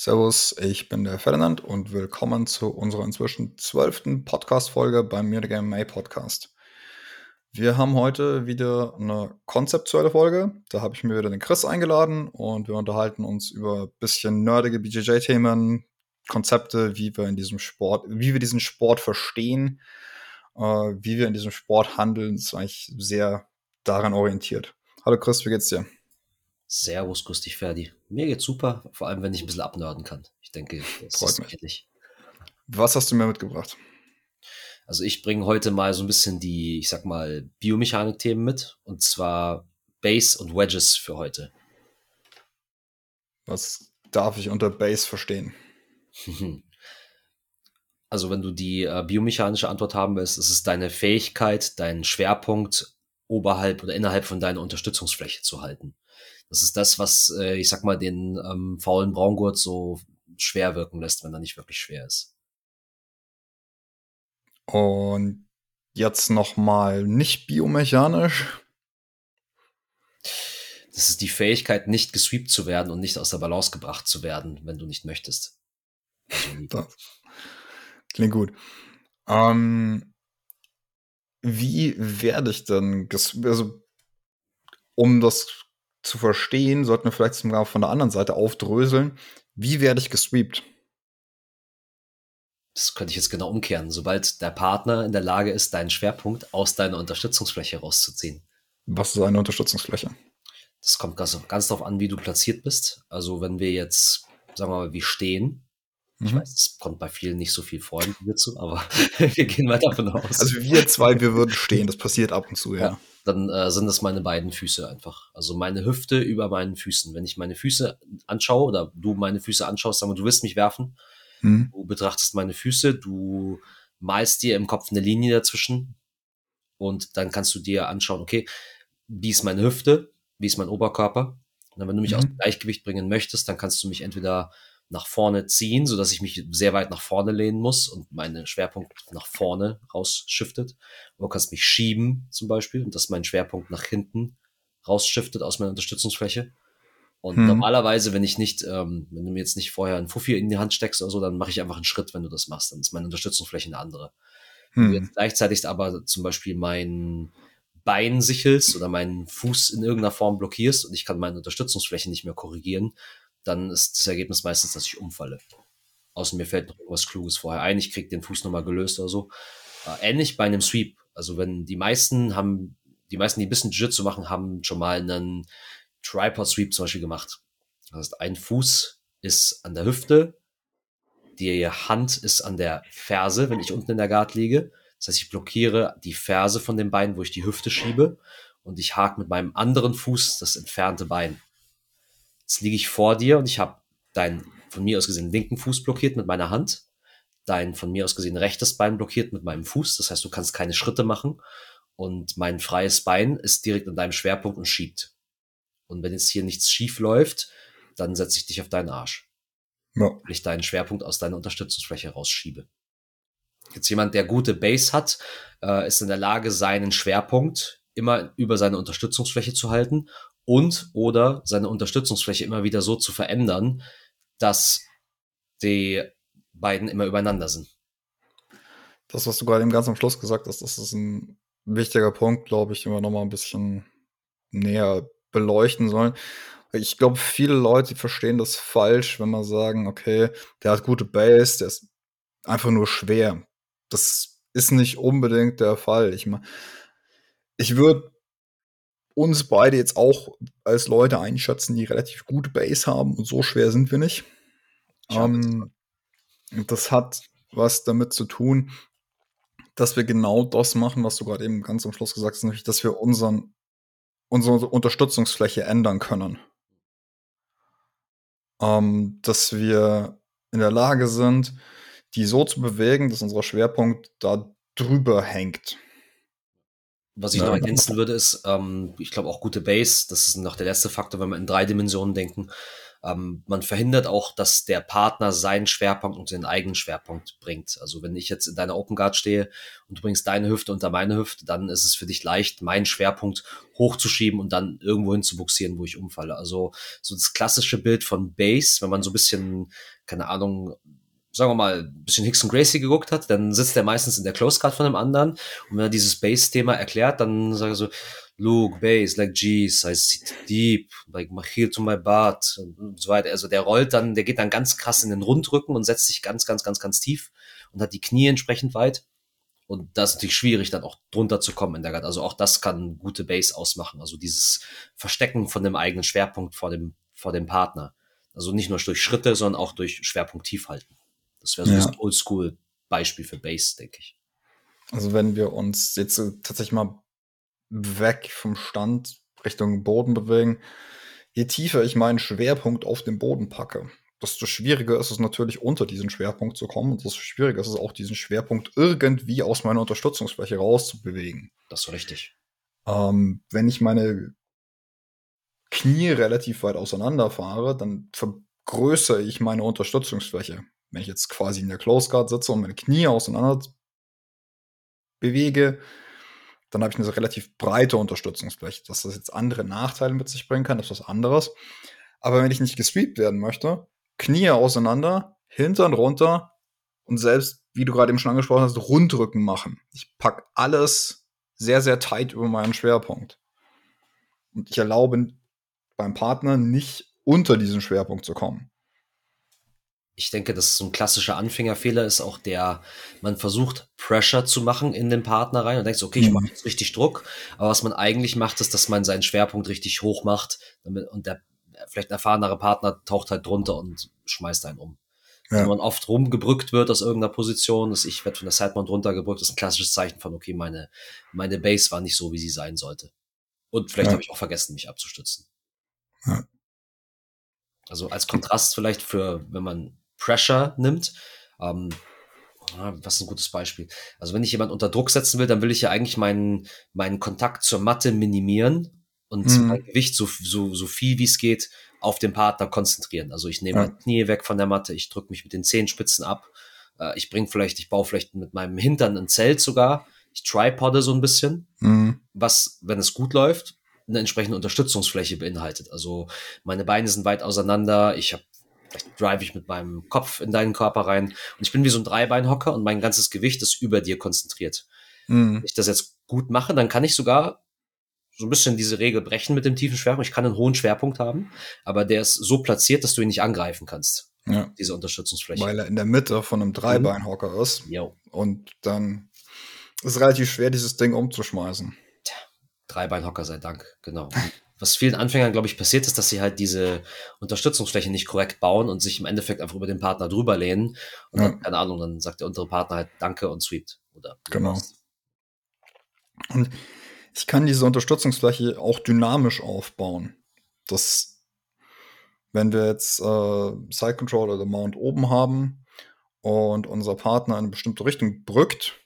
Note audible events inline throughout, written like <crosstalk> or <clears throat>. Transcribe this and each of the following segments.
Servus, ich bin der Ferdinand und willkommen zu unserer inzwischen zwölften Podcast-Folge beim Mir the Game May Podcast. Wir haben heute wieder eine konzeptuelle Folge. Da habe ich mir wieder den Chris eingeladen und wir unterhalten uns über ein bisschen nerdige BJJ-Themen, Konzepte, wie wir in diesem Sport, wie wir diesen Sport verstehen, äh, wie wir in diesem Sport handeln. Das ist eigentlich sehr daran orientiert. Hallo Chris, wie geht's dir? Servus, grüß dich, Ferdi. Mir geht's super, vor allem wenn ich ein bisschen abnörden kann. Ich denke, das Freut ist mich. Was hast du mir mitgebracht? Also ich bringe heute mal so ein bisschen die, ich sag mal, Biomechanik-Themen mit. Und zwar Base und Wedges für heute. Was darf ich unter Base verstehen? <laughs> Also wenn du die äh, biomechanische Antwort haben willst, ist es deine Fähigkeit, deinen Schwerpunkt oberhalb oder innerhalb von deiner Unterstützungsfläche zu halten. Das ist das, was, äh, ich sag mal, den ähm, faulen Braungurt so schwer wirken lässt, wenn er nicht wirklich schwer ist. Und jetzt noch mal nicht biomechanisch. Das ist die Fähigkeit, nicht gesweept zu werden und nicht aus der Balance gebracht zu werden, wenn du nicht möchtest. Also Das klingt gut. Ähm, wie werde ich denn, also um das zu verstehen, sollten wir vielleicht sogar von der anderen Seite aufdröseln. Wie werde ich gesweept? Das könnte ich jetzt genau umkehren. Sobald der Partner in der Lage ist, deinen Schwerpunkt aus deiner Unterstützungsfläche rauszuziehen. Was ist eine Unterstützungsfläche? Das kommt ganz, ganz darauf an, wie du platziert bist. Also wenn wir jetzt, sagen wir mal, wie stehen. Ich Mhm. weiß, es kommt bei vielen nicht so viel vor in hierzu, aber <laughs> wir gehen mal davon aus. Also wir zwei, wir würden stehen. Das passiert ab und zu, ja. Ja. Dann äh, sind das meine beiden Füße einfach. Also meine Hüfte über meinen Füßen. Wenn ich meine Füße anschaue oder du meine Füße anschaust, sagen wir, du willst mich werfen, Mhm. du betrachtest meine Füße, du malst dir im Kopf eine Linie dazwischen und dann kannst du dir anschauen, okay, wie ist meine Hüfte, wie ist mein Oberkörper. Und dann, wenn du mich Mhm. aus dem Gleichgewicht bringen möchtest, dann kannst du mich entweder nach vorne ziehen, so dass ich mich sehr weit nach vorne lehnen muss und meine Schwerpunkt nach vorne rausschiftet. Oder du kannst mich schieben zum Beispiel und dass mein Schwerpunkt nach hinten rausschiftet aus meiner Unterstützungsfläche. Und Hm. normalerweise, wenn ich nicht, ähm, wenn du mir jetzt nicht vorher einen Fuffi in die Hand steckst oder so, dann mache ich einfach einen Schritt, wenn du das machst. Dann ist meine Unterstützungsfläche eine andere. Wenn du Hm. jetzt gleichzeitig aber zum Beispiel mein Bein sichelst oder meinen Fuß in irgendeiner Form blockierst und ich kann meine Unterstützungsfläche nicht mehr korrigieren, dann ist das Ergebnis meistens, dass ich umfalle. Außer mir fällt noch irgendwas Kluges vorher ein, ich krieg den Fuß nochmal gelöst oder so. Äh, ähnlich bei einem Sweep. Also wenn die meisten haben, die meisten, die ein bisschen Jiu-Jitsu machen, haben schon mal einen Tripod Sweep zum Beispiel gemacht. Das heißt, ein Fuß ist an der Hüfte, die Hand ist an der Ferse, wenn ich unten in der Guard liege. Das heißt, ich blockiere die Ferse von dem Bein, wo ich die Hüfte schiebe und ich hake mit meinem anderen Fuß das entfernte Bein. Jetzt liege ich vor dir und ich habe deinen von mir aus gesehen linken Fuß blockiert mit meiner Hand, dein von mir aus gesehen rechtes Bein blockiert mit meinem Fuß. Das heißt, du kannst keine Schritte machen und mein freies Bein ist direkt an deinem Schwerpunkt und schiebt. Und wenn jetzt hier nichts schief läuft, dann setze ich dich auf deinen Arsch Ja. weil ich deinen Schwerpunkt aus deiner Unterstützungsfläche rausschiebe. Jetzt jemand, der gute Base hat, äh, ist in der Lage, seinen Schwerpunkt immer über seine Unterstützungsfläche zu halten und oder seine Unterstützungsfläche immer wieder so zu verändern, dass die beiden immer übereinander sind. Das, was du gerade eben ganz am Schluss gesagt hast, das ist ein wichtiger Punkt, glaube ich, den wir nochmal ein bisschen näher beleuchten sollen. Ich glaube, viele Leute verstehen das falsch, wenn man sagen, okay, der hat gute Base, der ist einfach nur schwer. Das ist nicht unbedingt der Fall. Ich meine, ich würde uns beide jetzt auch als Leute einschätzen, die relativ gute Base haben und so schwer sind wir nicht. Ähm, das hat was damit zu tun, dass wir genau das machen, was du gerade eben ganz am Schluss gesagt hast, nämlich, dass wir unseren, unsere Unterstützungsfläche ändern können. Ähm, dass wir in der Lage sind, die so zu bewegen, dass unser Schwerpunkt da drüber hängt. Was ich Ja. noch ergänzen würde, ist, ähm, ich glaube auch gute Base, das ist noch der letzte Faktor, wenn wir in drei Dimensionen denken. Ähm, man verhindert auch, dass der Partner seinen Schwerpunkt und den eigenen Schwerpunkt bringt. Also wenn ich jetzt in deiner Open Guard stehe und du bringst deine Hüfte unter meine Hüfte, dann ist es für dich leicht, meinen Schwerpunkt hochzuschieben und dann irgendwo hin zu buxieren, wo ich umfalle. Also so das klassische Bild von Base, wenn man so ein bisschen, keine Ahnung, sagen wir mal, ein bisschen Hicks und Gracie geguckt hat, dann sitzt er meistens in der Close Card von dem anderen. Und wenn er dieses Base-Thema erklärt, dann sagt er so, Luke, Base, like G's, I sit deep, like Machil to my butt und so weiter. Also der rollt dann, der geht dann ganz krass in den Rundrücken und setzt sich ganz, ganz, ganz, ganz tief und hat die Knie entsprechend weit. Und das ist natürlich schwierig, dann auch drunter zu kommen in der Guard. Also auch das kann gute Base ausmachen. Also dieses Verstecken von dem eigenen Schwerpunkt vor dem, vor dem Partner. Also nicht nur durch Schritte, sondern auch durch Schwerpunkt tief halten. Das wäre so ja. ein Oldschool-Beispiel für Base, denke ich. Also wenn wir uns jetzt tatsächlich mal weg vom Stand Richtung Boden bewegen. Je tiefer ich meinen Schwerpunkt auf den Boden packe, desto schwieriger ist es natürlich, unter diesen Schwerpunkt zu kommen. Und desto schwieriger ist es auch, diesen Schwerpunkt irgendwie aus meiner Unterstützungsfläche rauszubewegen. Das ist richtig. Ähm, wenn ich meine Knie relativ weit auseinander fahre, dann vergrößere ich meine Unterstützungsfläche. Wenn ich jetzt quasi in der Close Guard sitze und meine Knie auseinander bewege, dann habe ich eine relativ breite Unterstützungsfläche. Dass das jetzt andere Nachteile mit sich bringen kann, ist was anderes. Aber wenn ich nicht gesweept werden möchte, Knie auseinander, Hintern runter und selbst, wie du gerade eben schon angesprochen hast, Rundrücken machen. Ich packe alles sehr, sehr tight über meinen Schwerpunkt. Und ich erlaube beim Partner nicht unter diesen Schwerpunkt zu kommen ich denke, dass so ein klassischer Anfängerfehler ist auch der, man versucht Pressure zu machen in den Partner rein und denkt, okay, ich mache mhm. jetzt richtig Druck, aber was man eigentlich macht, ist, dass man seinen Schwerpunkt richtig hoch macht damit, und der vielleicht erfahrenere Partner taucht halt drunter und schmeißt einen um. Ja. Wenn man oft rumgebrückt wird aus irgendeiner Position, dass ich werde von der Sidemount runtergebrückt, ist ein klassisches Zeichen von, okay, meine, meine Base war nicht so, wie sie sein sollte. Und vielleicht ja. habe ich auch vergessen, mich abzustützen. Ja. Also als Kontrast vielleicht für, wenn man Pressure nimmt. Ähm, was ist ein gutes Beispiel? Also wenn ich jemanden unter Druck setzen will, dann will ich ja eigentlich meinen, meinen Kontakt zur Matte minimieren und mhm. mein Gewicht so, so, so viel wie es geht auf den Partner konzentrieren. Also ich nehme ja. meine Knie weg von der Matte, ich drücke mich mit den Zehenspitzen ab, äh, ich bringe vielleicht, ich baue vielleicht mit meinem Hintern ein Zelt sogar, ich tripodde so ein bisschen, mhm. was, wenn es gut läuft, eine entsprechende Unterstützungsfläche beinhaltet. Also meine Beine sind weit auseinander, ich habe drive ich mit meinem Kopf in deinen Körper rein. Und ich bin wie so ein Dreibeinhocker und mein ganzes Gewicht ist über dir konzentriert. Mhm. Wenn ich das jetzt gut mache, dann kann ich sogar so ein bisschen diese Regel brechen mit dem tiefen Schwerpunkt. Ich kann einen hohen Schwerpunkt haben, aber der ist so platziert, dass du ihn nicht angreifen kannst. Ja. Diese Unterstützungsfläche. Weil er in der Mitte von einem Dreibeinhocker mhm. ist. Jo. Und dann ist es relativ schwer, dieses Ding umzuschmeißen. Tja, Dreibeinhocker sei Dank, genau <laughs> was vielen Anfängern, glaube ich, passiert ist, dass sie halt diese Unterstützungsfläche nicht korrekt bauen und sich im Endeffekt einfach über den Partner drüber lehnen. Und ja. dann, keine Ahnung, dann sagt der untere Partner halt Danke und sweept. Oder genau. Und ich kann diese Unterstützungsfläche auch dynamisch aufbauen. Das, wenn wir jetzt äh, Side Control oder Mount oben haben und unser Partner in eine bestimmte Richtung brückt,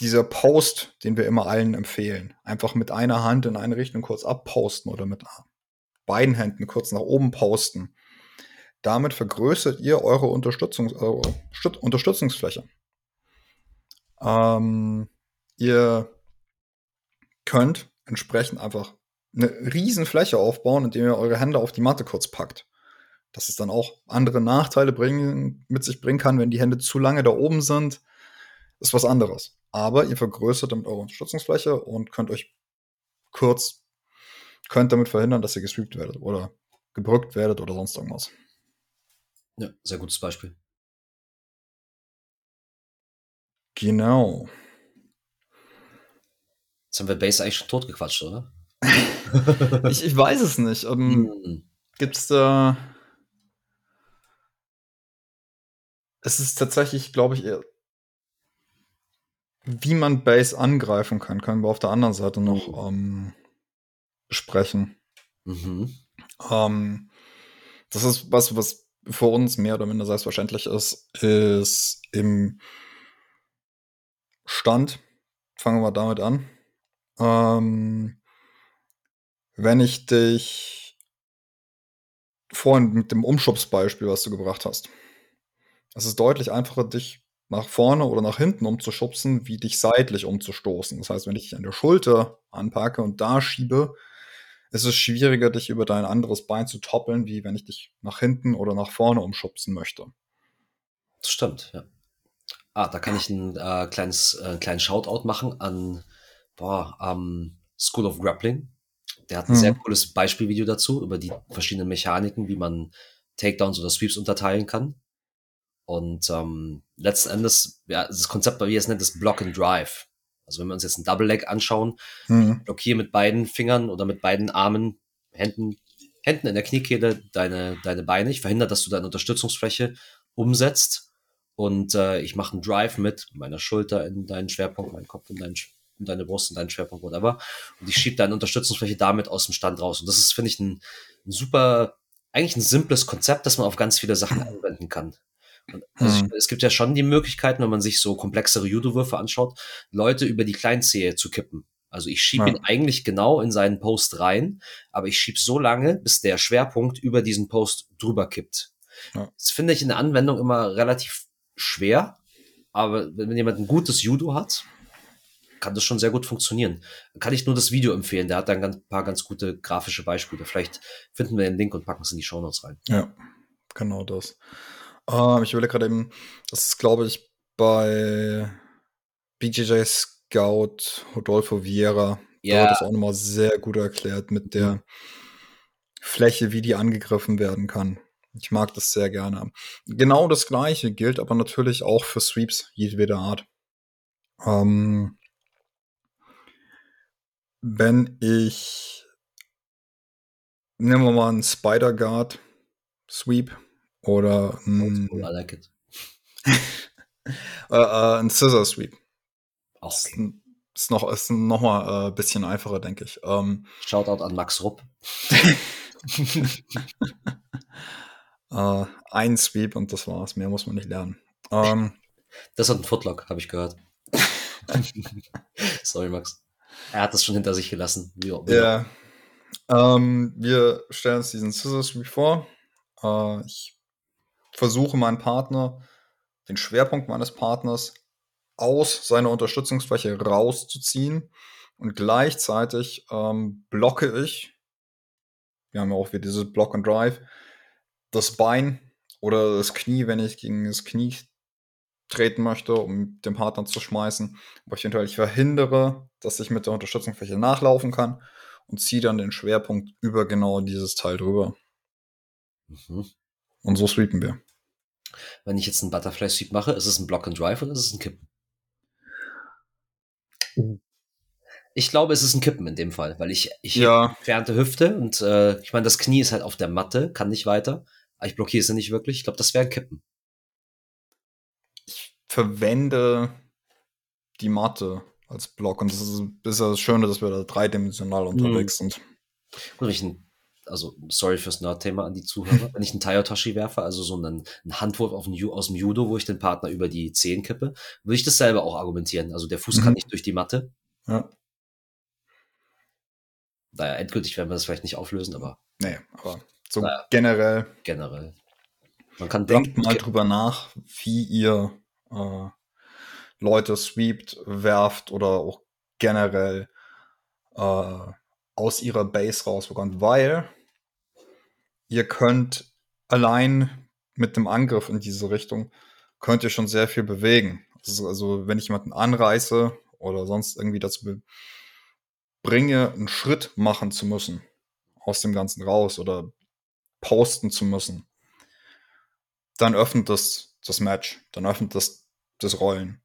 dieser Post, den wir immer allen empfehlen. Einfach mit einer Hand in eine Richtung kurz abposten oder mit beiden Händen kurz nach oben posten. Damit vergrößert ihr eure Unterstützungs eure Unterstützungsfläche. Ähm, ihr könnt entsprechend einfach eine riesen Fläche aufbauen, indem ihr eure Hände auf die Matte kurz packt. Dass es dann auch andere Nachteile bringen, mit sich bringen kann, wenn die Hände zu lange da oben sind, ist was anderes aber ihr vergrößert damit eure Unterstützungsfläche und könnt euch kurz, könnt damit verhindern, dass ihr gesweept werdet oder gebrückt werdet oder sonst irgendwas. Ja, sehr gutes Beispiel. Genau. Jetzt haben wir Base eigentlich schon totgequatscht, oder? <laughs> ich, ich, weiß es nicht. Ähm, hm. Gibt es da. Es ist tatsächlich, glaube ich, eher wie man Base angreifen kann, können wir auf der anderen Seite noch oh. ähm, besprechen. Mhm. Ähm, das ist was, was für uns mehr oder minder selbstverständlich ist, ist im Stand. Fangen wir damit an. Ähm, wenn ich dich vorhin mit dem Umschubsbeispiel, was du gebracht hast. Es ist deutlich einfacher, dich nach vorne oder nach hinten umzuschubsen, wie dich seitlich umzustoßen. Das heißt, wenn ich dich an der Schulter anpacke und da schiebe, ist es schwieriger, dich über dein anderes Bein zu toppeln, wie wenn ich dich nach hinten oder nach vorne umschubsen möchte. Das stimmt, ja. Ah, da kann ich ein äh, kleines, äh, kleinen Shoutout machen an boah, um, School of Grappling. Der hat ein mhm. sehr cooles Beispielvideo dazu über die verschiedenen Mechaniken, wie man Takedowns oder Sweeps unterteilen kann. Und ähm, letzten Endes, ja, das Konzept, wie er es nennt, ist Block and Drive. Also wenn wir uns jetzt ein Double Leg anschauen, mhm. blockiere mit beiden Fingern oder mit beiden Armen, Händen, Händen in der Kniekehle deine, deine Beine. Ich verhindere, dass du deine Unterstützungsfläche umsetzt. Und äh, ich mache einen Drive mit meiner Schulter in deinen Schwerpunkt, meinen Kopf in deinen in deine Brust, in deinen Schwerpunkt, whatever. Und ich schiebe deine Unterstützungsfläche damit aus dem Stand raus. Und das ist, finde ich, ein, ein super, eigentlich ein simples Konzept, das man auf ganz viele Sachen <clears throat> anwenden kann. Also hm. Es gibt ja schon die Möglichkeiten, wenn man sich so komplexere Judo-Würfe anschaut, Leute über die Kleinzehe zu kippen. Also ich schiebe ja. ihn eigentlich genau in seinen Post rein, aber ich schiebe so lange, bis der Schwerpunkt über diesen Post drüber kippt. Ja. Das finde ich in der Anwendung immer relativ schwer, aber wenn jemand ein gutes Judo hat, kann das schon sehr gut funktionieren. Kann ich nur das Video empfehlen. Der hat da ein paar ganz gute grafische Beispiele. Vielleicht finden wir den Link und packen es in die Show Notes rein. Ja, genau das. Ähm, ich überlege gerade eben, das ist, glaube ich, bei BJJ Scout Rodolfo Vieira. Ja. Da wird das auch nochmal sehr gut erklärt mit der mhm. Fläche, wie die angegriffen werden kann. Ich mag das sehr gerne. Genau das gleiche gilt aber natürlich auch für Sweeps jedweder Art. Ähm, wenn ich, nehmen wir mal einen Spider Guard Sweep oder ein, I like it. <laughs> äh, äh, ein Scissor Sweep. Auch okay. Ist noch, ist noch mal ein äh, bisschen einfacher, denke ich. Ähm, Shoutout an Max Rupp. <laughs> äh, ein Sweep und das war's. Mehr muss man nicht lernen. Ähm, das hat ein Footlock, habe ich gehört. <laughs> Sorry, Max. Er hat das schon hinter sich gelassen. Ja. Ähm, wir stellen uns diesen Scissor Sweep vor. Äh, ich versuche meinen Partner, den Schwerpunkt meines Partners aus seiner Unterstützungsfläche rauszuziehen und gleichzeitig ähm, blocke ich, wir haben ja auch wieder dieses Block and Drive, das Bein oder das Knie, wenn ich gegen das Knie treten möchte, um den Partner zu schmeißen. Aber ich ich verhindere, dass ich mit der Unterstützungsfläche nachlaufen kann und ziehe dann den Schwerpunkt über genau dieses Teil drüber. Mhm. Und so sweepen wir. Wenn ich jetzt einen Butterfly Sweep mache, ist es ein Block and Drive oder ist es ein Kippen? Ich glaube, es ist ein Kippen in dem Fall, weil ich, ich ja. entfernte Hüfte und äh, ich meine, das Knie ist halt auf der Matte, kann nicht weiter. Aber ich blockiere es nicht wirklich. Ich glaube, das wäre ein Kippen. Ich verwende die Matte als Block und das ist, ist ja das Schöne, dass wir da dreidimensional unterwegs mhm. sind. Gut, wenn ich einen also sorry fürs Nerd-Thema an die Zuhörer, <laughs> wenn ich einen Tayotoshi werfe, also so einen, einen Handwurf auf den, aus dem Judo, wo ich den Partner über die Zehen kippe, würde ich das selber auch argumentieren. Also der Fuß mhm. kann nicht durch die Matte. Ja. Naja, endgültig werden wir das vielleicht nicht auflösen, aber. Nee, aber so naja, generell. Generell. Man kann denken. mal drüber nach, wie ihr äh, Leute sweept, werft oder auch generell äh, aus ihrer Base rausbekommt, weil ihr könnt allein mit dem Angriff in diese Richtung, könnt ihr schon sehr viel bewegen. Also, also wenn ich jemanden anreiße oder sonst irgendwie dazu bringe, einen Schritt machen zu müssen, aus dem Ganzen raus oder posten zu müssen, dann öffnet das das Match, dann öffnet das das Rollen.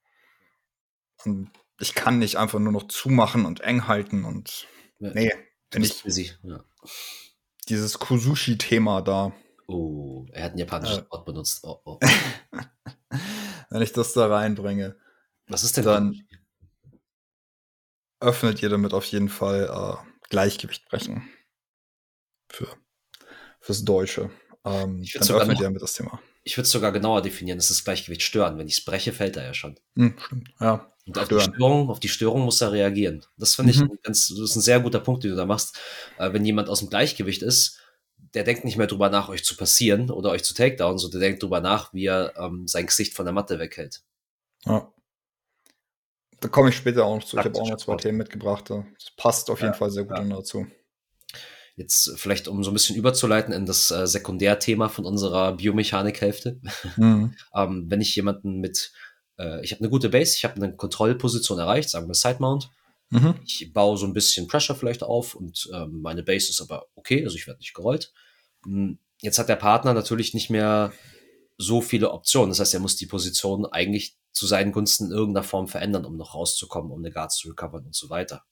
Und ich kann nicht einfach nur noch zumachen und eng halten und ja. nee, wenn ich ja dieses Kusushi-Thema da. Oh, er hat ein japanisches äh, Wort benutzt. Oh, oh. <laughs> Wenn ich das da reinbringe. Was ist denn dann? Öffnet ihr damit auf jeden Fall äh, Gleichgewicht brechen. Für, fürs Deutsche. Ähm, dann öffnet ihr damit das Thema. Ich würde es sogar genauer definieren. Es ist Gleichgewicht stören. Wenn ich es breche, fällt er ja schon. Hm, stimmt, ja. Und auf die, Störung, auf die Störung muss er reagieren. Das finde ich mhm. ganz, das ist ein sehr guter Punkt, den du da machst. Äh, wenn jemand aus dem Gleichgewicht ist, der denkt nicht mehr drüber nach, euch zu passieren oder euch zu takedown, sondern der denkt drüber nach, wie er ähm, sein Gesicht von der Matte weghält. Ja. Da komme ich später auch noch zu. Ich habe auch noch zwei Themen mitgebracht. Das passt auf jeden ja, Fall sehr gut ja. dazu. Jetzt vielleicht, um so ein bisschen überzuleiten in das äh, Sekundärthema von unserer Biomechanikhälfte. Mhm. <laughs> ähm, wenn ich jemanden mit, äh, ich habe eine gute Base, ich habe eine Kontrollposition erreicht, sagen wir Side Mount. Mhm. Ich baue so ein bisschen Pressure vielleicht auf und ähm, meine Base ist aber okay, also ich werde nicht gerollt. Hm, jetzt hat der Partner natürlich nicht mehr so viele Optionen. Das heißt, er muss die Position eigentlich zu seinen Gunsten in irgendeiner Form verändern, um noch rauszukommen, um eine Guard zu recovern und so weiter.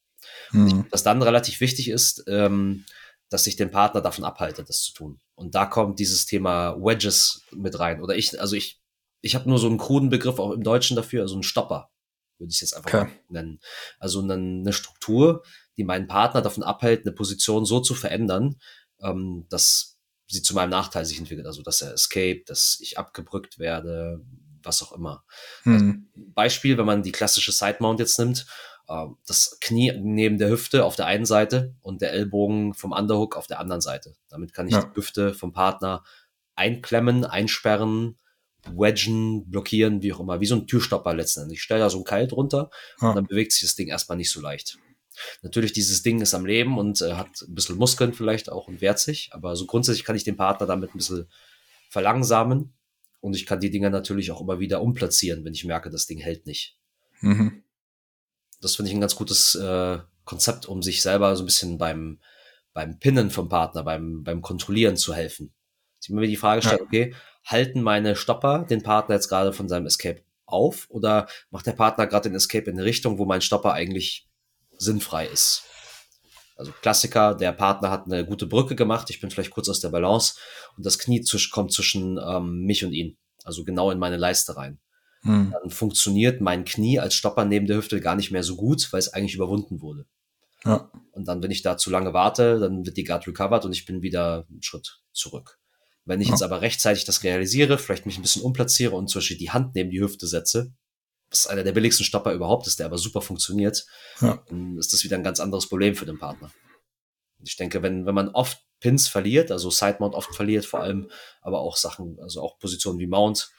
Mhm. Was dann relativ wichtig ist, ähm, dass sich den Partner davon abhalte, das zu tun. Und da kommt dieses Thema Wedges mit rein. Oder ich, also ich, ich habe nur so einen kruden Begriff auch im Deutschen dafür, also ein Stopper, würde ich jetzt einfach okay. nennen. Also eine, eine, Struktur, die meinen Partner davon abhält, eine Position so zu verändern, ähm, dass sie zu meinem Nachteil sich entwickelt. Also dass er escape, dass ich abgebrückt werde, was auch immer. Hm. Also Beispiel, wenn man die klassische Side Mount jetzt nimmt, das Knie neben der Hüfte auf der einen Seite und der Ellbogen vom Underhook auf der anderen Seite. Damit kann ich ja. die Hüfte vom Partner einklemmen, einsperren, wedgen, blockieren, wie auch immer, wie so ein Türstopper letztendlich. Ich stelle da so ein Keil drunter ja. und dann bewegt sich das Ding erstmal nicht so leicht. Natürlich, dieses Ding ist am Leben und äh, hat ein bisschen Muskeln vielleicht auch und wehrt sich, aber so grundsätzlich kann ich den Partner damit ein bisschen verlangsamen und ich kann die Dinger natürlich auch immer wieder umplatzieren, wenn ich merke, das Ding hält nicht. Mhm. Das finde ich ein ganz gutes äh, Konzept, um sich selber so ein bisschen beim, beim Pinnen vom Partner, beim, beim Kontrollieren zu helfen. Ich mir die Frage stellen, ja. okay, halten meine Stopper den Partner jetzt gerade von seinem Escape auf oder macht der Partner gerade den Escape in eine Richtung, wo mein Stopper eigentlich sinnfrei ist? Also Klassiker, der Partner hat eine gute Brücke gemacht, ich bin vielleicht kurz aus der Balance und das Knie kommt zwischen ähm, mich und ihn, also genau in meine Leiste rein. Hm. Dann funktioniert mein Knie als Stopper neben der Hüfte gar nicht mehr so gut, weil es eigentlich überwunden wurde. Ja. Und dann, wenn ich da zu lange warte, dann wird die Guard recovered und ich bin wieder einen Schritt zurück. Wenn ich ja. jetzt aber rechtzeitig das realisiere, vielleicht mich ein bisschen umplatziere und zum Beispiel die Hand neben die Hüfte setze, was einer der billigsten Stopper überhaupt ist, der aber super funktioniert, ja. dann ist das wieder ein ganz anderes Problem für den Partner. Ich denke, wenn, wenn man oft Pins verliert, also Side Mount oft verliert, vor allem, aber auch Sachen, also auch Positionen wie Mount,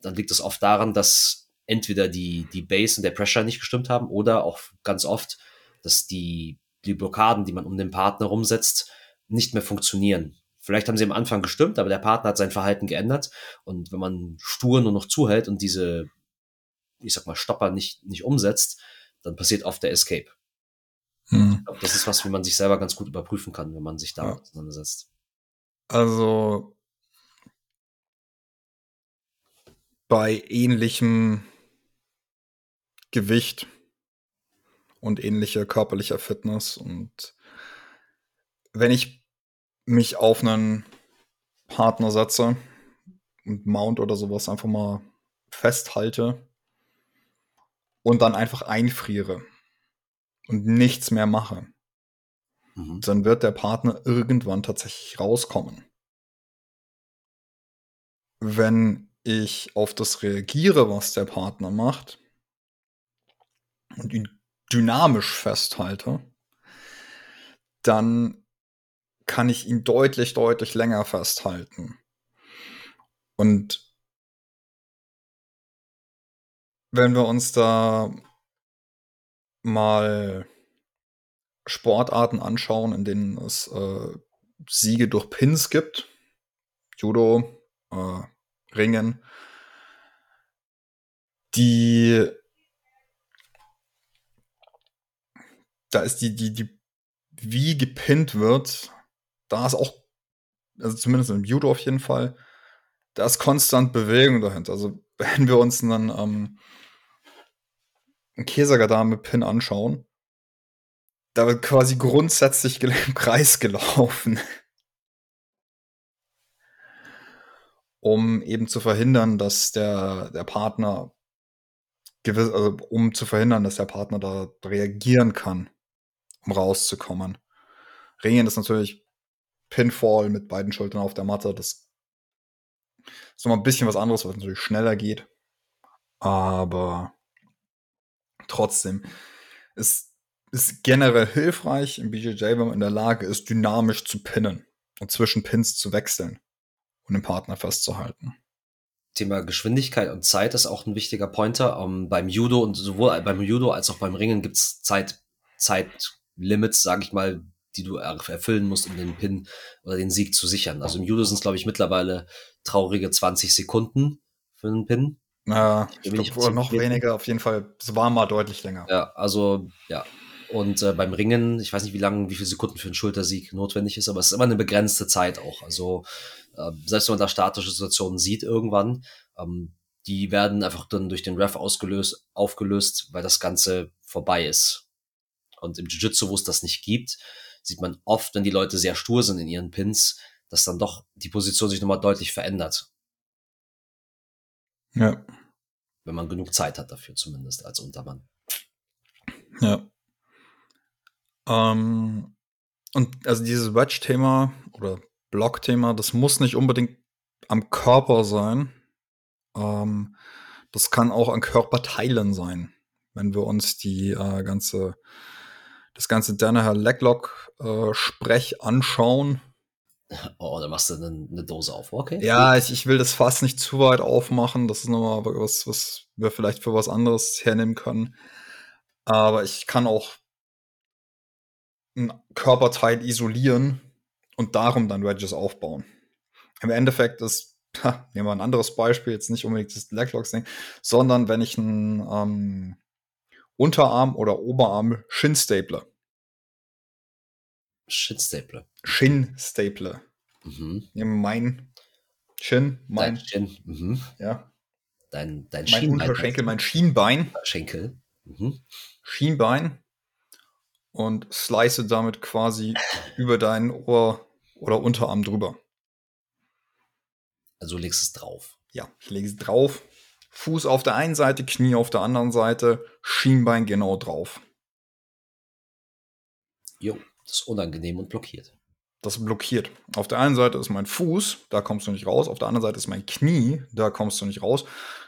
dann liegt es oft daran, dass entweder die, die Base und der Pressure nicht gestimmt haben oder auch ganz oft, dass die, die Blockaden, die man um den Partner rumsetzt, nicht mehr funktionieren. Vielleicht haben sie am Anfang gestimmt, aber der Partner hat sein Verhalten geändert. Und wenn man stur nur noch zuhält und diese, ich sag mal, Stopper nicht, nicht umsetzt, dann passiert oft der Escape. Hm. Ich glaub, das ist was, wie man sich selber ganz gut überprüfen kann, wenn man sich da ja. auseinandersetzt. Also, bei ähnlichem Gewicht und ähnlicher körperlicher Fitness. Und wenn ich mich auf einen Partner setze und Mount oder sowas einfach mal festhalte und dann einfach einfriere und nichts mehr mache, mhm. dann wird der Partner irgendwann tatsächlich rauskommen. Wenn ich auf das reagiere, was der Partner macht und ihn dynamisch festhalte, dann kann ich ihn deutlich, deutlich länger festhalten. Und wenn wir uns da mal Sportarten anschauen, in denen es äh, Siege durch Pins gibt, Judo, äh, Ringen, die da ist die, die, die, wie gepinnt wird, da ist auch, also zumindest im Judo auf jeden Fall, da ist konstant Bewegung dahinter. Also <laughs> wenn wir uns dann ähm, einen Käsergadame-Pin anschauen, da wird quasi grundsätzlich <laughs> im Kreis gelaufen. Um eben zu verhindern, dass der, der Partner gewiss, also um zu verhindern, dass der Partner da reagieren kann, um rauszukommen. Ringen ist natürlich Pinfall mit beiden Schultern auf der Matte. Das ist nochmal ein bisschen was anderes, was natürlich schneller geht. Aber trotzdem ist, ist generell hilfreich im BJJ, wenn man in der Lage ist, dynamisch zu pinnen. und zwischen Pins zu wechseln und den Partner festzuhalten. Thema Geschwindigkeit und Zeit ist auch ein wichtiger Pointer. Um, ähm, beim Judo und sowohl beim Judo als auch beim Ringen gibt's Zeit, Zeitlimits, sage ich mal, die du erfüllen musst, um den Pin oder den Sieg zu sichern. Also im Judo sind es, glaube ich, mittlerweile traurige 20 Sekunden für einen Pin. Ja, ich, ich glaube, noch weniger, auf jeden Fall. Es war mal deutlich länger. Ja, also, ja. Und äh, beim Ringen, ich weiß nicht, wie lange, wie viele Sekunden für einen Schultersieg notwendig ist, aber es ist immer eine begrenzte Zeit auch. Also, äh, selbst wenn man da statische Situationen sieht irgendwann, ähm, die werden einfach dann durch den Ref ausgelöst, aufgelöst, weil das Ganze vorbei ist. Und im Jiu-Jitsu, wo es das nicht gibt, sieht man oft, wenn die Leute sehr stur sind in ihren Pins, dass dann doch die Position sich nochmal deutlich verändert. Ja. Wenn man genug Zeit hat dafür, zumindest als Untermann. Ja. Ähm, und also dieses Wedge-Thema oder Block-Thema, das muss nicht unbedingt am Körper sein. Ähm, das kann auch an Körperteilen sein, wenn wir uns die äh, ganze das ganze Danaher Leglock äh, Sprech anschauen. Oh, da machst du eine, eine Dose auf, okay? Ja, ich, ich will das fast nicht zu weit aufmachen. Das ist nochmal was, was wir vielleicht für was anderes hernehmen können. Aber ich kann auch ein Körperteil isolieren und darum dann Wedges aufbauen. Im Endeffekt ist, ha, nehmen wir ein anderes Beispiel, jetzt nicht unbedingt das Leglocks-Ding, sondern wenn ich einen ähm, Unterarm- oder Oberarm Shin-Stapler Shin-Staple. Shin-Staple. Mhm. Mein Shin, mein dein Shin. Mhm. Ja. Dein, dein mein Schienbein. Unterschenkel, mein Schienbein. Schenkel. Mhm. Schienbein. Und slice damit quasi <laughs> über dein Ohr oder Unterarm drüber. Also du legst es drauf. Ja, ich lege es drauf. Fuß auf der einen Seite, Knie auf der anderen Seite, Schienbein genau drauf. Jo. Das ist unangenehm und blockiert. Das blockiert. Auf der einen Seite ist mein Fuß, da kommst du nicht raus. Auf der anderen Seite ist mein Knie, da kommst du nicht raus.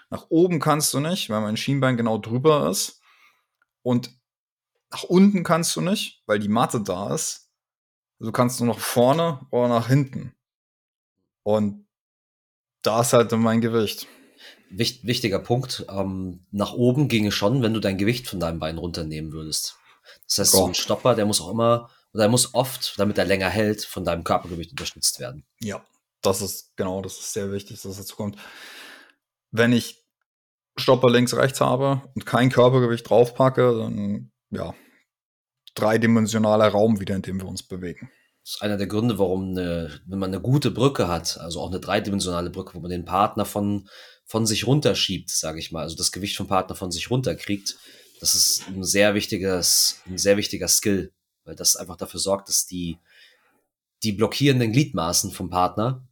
Nach oben kannst du nicht, weil mein Schienbein genau drüber ist. Und nach unten kannst du nicht, weil die Matte da ist. Du kannst nur nach vorne oder nach hinten. Und da ist halt mein Gewicht. wichtiger Punkt. Ähm, nach oben ginge schon, wenn du dein Gewicht von deinem Bein runternehmen würdest. Das heißt, so ein Stopper, der muss auch immer und er muss oft, damit er länger hält, von deinem Körpergewicht unterstützt werden. Ja, das ist genau, das ist sehr wichtig, dass dazu kommt. Wenn ich Stopper links, rechts habe und kein Körpergewicht draufpacke, dann ja, dreidimensionaler Raum wieder, in dem wir uns bewegen. Das ist einer der Gründe, warum eine, wenn man eine gute Brücke hat, also auch eine dreidimensionale Brücke, wo man den Partner von, von sich runterschiebt, sage ich mal, also das Gewicht vom Partner von sich runterkriegt, das ist ein sehr wichtiges, ein sehr wichtiger Skill, weil das einfach dafür sorgt, dass die, die blockierenden Gliedmaßen vom Partner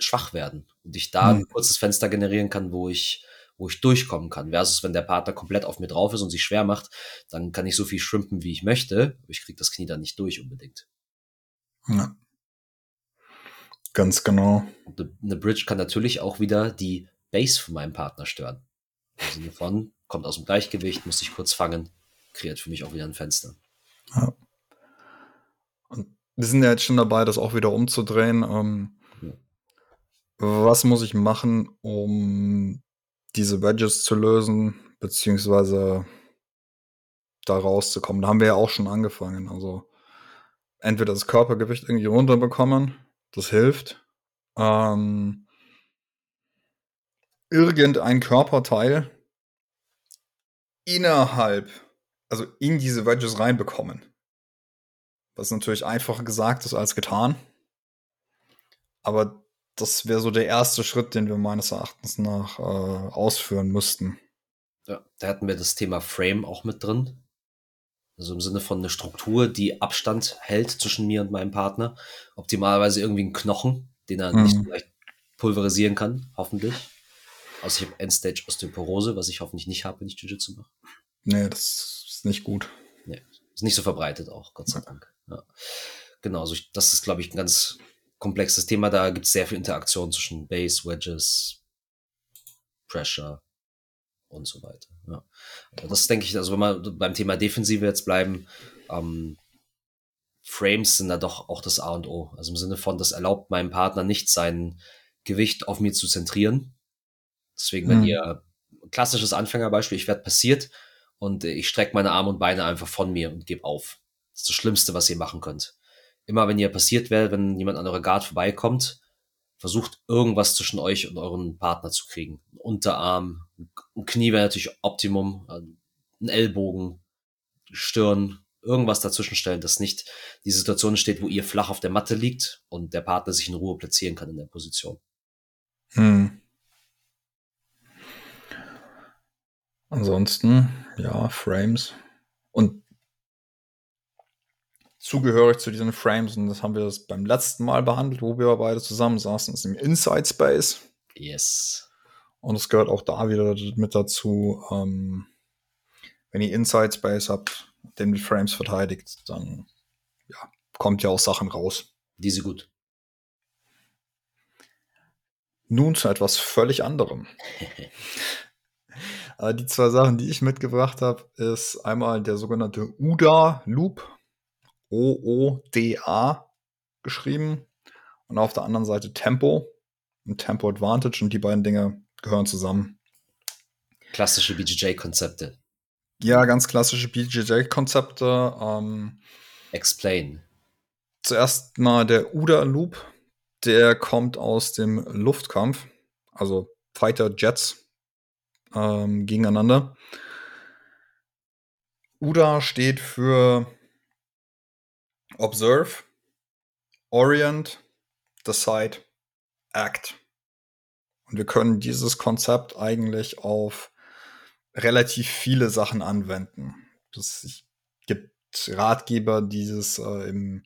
schwach werden und ich da ein hm. kurzes Fenster generieren kann, wo ich, wo ich durchkommen kann. Versus wenn der Partner komplett auf mir drauf ist und sich schwer macht, dann kann ich so viel schrimpen, wie ich möchte, aber ich kriege das Knie dann nicht durch unbedingt. Ja. Ganz genau. Eine Bridge kann natürlich auch wieder die Base von meinem Partner stören. Im Sinne von, kommt aus dem Gleichgewicht, muss sich kurz fangen, kreiert für mich auch wieder ein Fenster. Ja. Und wir sind ja jetzt schon dabei, das auch wieder umzudrehen. Ähm, was muss ich machen, um diese Wedges zu lösen, beziehungsweise da rauszukommen? Da haben wir ja auch schon angefangen. Also entweder das Körpergewicht irgendwie runterbekommen, das hilft. Ähm, irgendein Körperteil innerhalb also in diese Wedges reinbekommen. Was natürlich einfacher gesagt ist als getan. Aber das wäre so der erste Schritt, den wir meines Erachtens nach äh, ausführen müssten. Ja, da hatten wir das Thema Frame auch mit drin. Also im Sinne von einer Struktur, die Abstand hält zwischen mir und meinem Partner. Optimalerweise irgendwie ein Knochen, den er mhm. nicht leicht pulverisieren kann, hoffentlich. Außer ich habe Endstage Osteoporose, was ich hoffentlich nicht habe, wenn ich Jiu-Jitsu mache. Nee, das ist nicht gut. Nee, ist nicht so verbreitet auch, Gott sei Dank. Ja. Genau, also ich, das ist, glaube ich, ein ganz komplexes Thema. Da gibt es sehr viel Interaktion zwischen Base, Wedges, Pressure und so weiter. Ja. Das denke ich, also wenn wir beim Thema Defensive jetzt bleiben, ähm, Frames sind da doch auch das A und O. Also im Sinne von, das erlaubt meinem Partner nicht sein Gewicht auf mir zu zentrieren. Deswegen, wenn Mhm. ihr klassisches Anfängerbeispiel, ich werde passiert und ich strecke meine Arme und Beine einfach von mir und gebe auf. Das ist das Schlimmste, was ihr machen könnt. Immer wenn ihr passiert werdet, wenn jemand an eurer Guard vorbeikommt, versucht irgendwas zwischen euch und euren Partner zu kriegen. Ein Unterarm, ein Knie wäre natürlich Optimum, ein Ellbogen, Stirn, irgendwas dazwischen stellen, dass nicht die Situation entsteht, wo ihr flach auf der Matte liegt und der Partner sich in Ruhe platzieren kann in der Position. Hm. Ansonsten, ja, Frames. Und zugehörig zu diesen Frames, und das haben wir das beim letzten Mal behandelt, wo wir beide zusammensaßen, ist im Inside Space. Yes. Und es gehört auch da wieder mit dazu, ähm, wenn ihr Inside Space habt, den mit Frames verteidigt, dann ja, kommt ja auch Sachen raus. Diese gut. Nun zu etwas völlig anderem. <laughs> Äh, die zwei Sachen, die ich mitgebracht habe, ist einmal der sogenannte UDA Loop, O-O-D-A geschrieben, und auf der anderen Seite Tempo und Tempo Advantage und die beiden Dinge gehören zusammen. Klassische BJJ-Konzepte. Ja, ganz klassische BJJ-Konzepte. Ähm, Explain. zuerst mal der UDA Loop, der kommt aus dem Luftkampf, also Fighter Jets ähm, gegeneinander. UDA steht für Observe, Orient, Decide, Act. Und wir können dieses Konzept eigentlich auf relativ viele Sachen anwenden. Es gibt Ratgeber, die dieses äh, im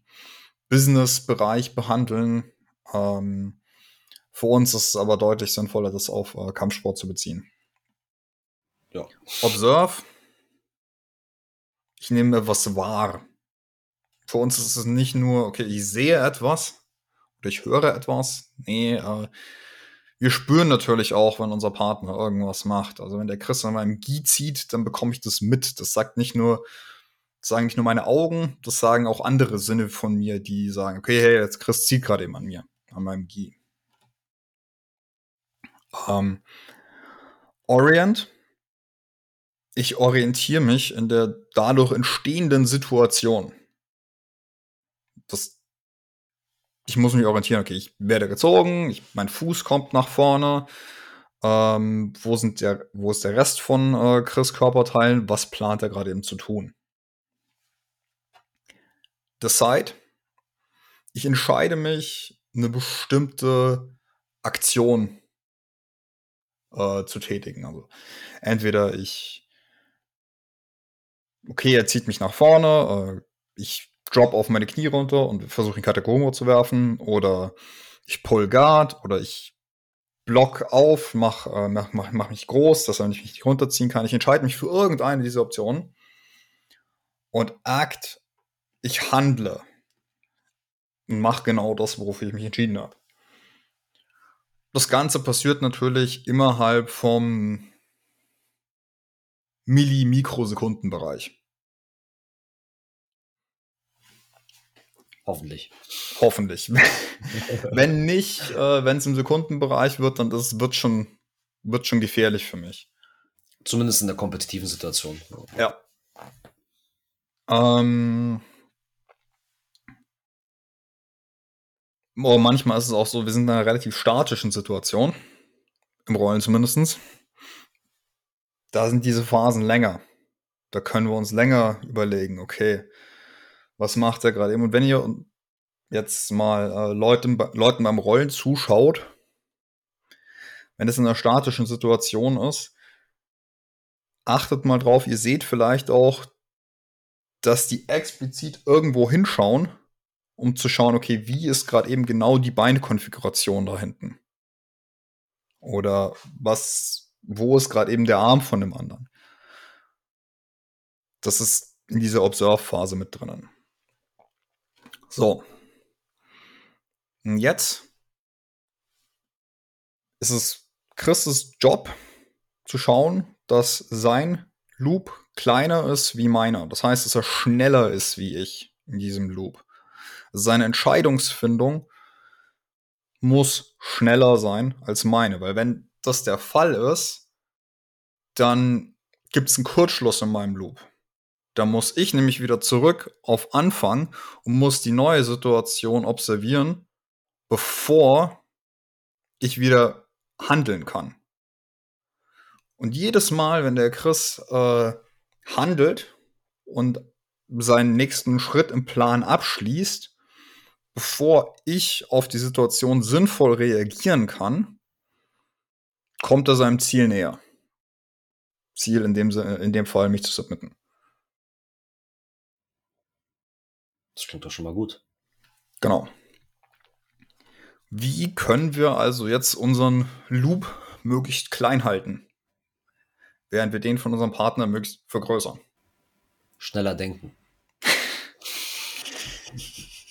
Business-Bereich behandeln. Ähm, für uns ist es aber deutlich sinnvoller, das auf äh, Kampfsport zu beziehen. Ja. Observe. Ich nehme etwas wahr. Für uns ist es nicht nur, okay, ich sehe etwas oder ich höre etwas. Nee, äh, wir spüren natürlich auch, wenn unser Partner irgendwas macht. Also wenn der Chris an meinem Gi zieht, dann bekomme ich das mit. Das sagt nicht nur, sagen nicht nur meine Augen, das sagen auch andere Sinne von mir, die sagen, okay, hey, jetzt Chris zieht gerade eben an mir, an meinem Gi. Ähm, Orient. Ich orientiere mich in der dadurch entstehenden Situation. Das, ich muss mich orientieren, okay, ich werde gezogen, ich, mein Fuß kommt nach vorne. Ähm, wo, sind der, wo ist der Rest von äh, Chris Körperteilen? Was plant er gerade eben zu tun? Decide. Ich entscheide mich, eine bestimmte Aktion äh, zu tätigen. Also entweder ich, okay, er zieht mich nach vorne, äh, ich drop auf meine Knie runter und versuche ihn Katakombo zu werfen, oder ich pull guard, oder ich block auf, mach, äh, mach, mach, mach mich groß, dass er mich nicht runterziehen kann. Ich entscheide mich für irgendeine dieser Optionen. Und Act, ich handle und mache genau das, wofür ich mich entschieden habe. Das Ganze passiert natürlich innerhalb vom Milli-Mikrosekundenbereich. Hoffentlich. Hoffentlich. <laughs> wenn nicht, äh, wenn es im Sekundenbereich wird, dann das wird schon, wird schon gefährlich für mich. Zumindest in der kompetitiven Situation. Ja. Ähm, oh, manchmal ist es auch so, wir sind in einer relativ statischen Situation. Im Rollen zumindest. Da sind diese Phasen länger. Da können wir uns länger überlegen, okay, was macht er gerade eben? Und wenn ihr jetzt mal äh, Leuten, Leuten beim Rollen zuschaut, wenn es in einer statischen Situation ist, achtet mal drauf, ihr seht vielleicht auch, dass die explizit irgendwo hinschauen, um zu schauen, okay, wie ist gerade eben genau die Beinkonfiguration da hinten? Oder was, wo ist gerade eben der Arm von dem anderen? Das ist in dieser Observe-Phase mit drinnen. So. Und jetzt ist es Chris' Job zu schauen, dass sein Loop kleiner ist wie meiner. Das heißt, dass er schneller ist wie ich in diesem Loop. Seine Entscheidungsfindung muss schneller sein als meine, weil wenn das der Fall ist, dann gibt es einen Kurzschluss in meinem Loop. Da muss ich nämlich wieder zurück auf Anfang und muss die neue Situation observieren, bevor ich wieder handeln kann. Und jedes Mal, wenn der Chris äh, handelt und seinen nächsten Schritt im Plan abschließt, bevor ich auf die Situation sinnvoll reagieren kann, kommt er seinem Ziel näher. Ziel in dem, in dem Fall, mich zu submitten. Das klingt doch schon mal gut. Genau. Wie können wir also jetzt unseren Loop möglichst klein halten, während wir den von unserem Partner möglichst vergrößern? Schneller denken.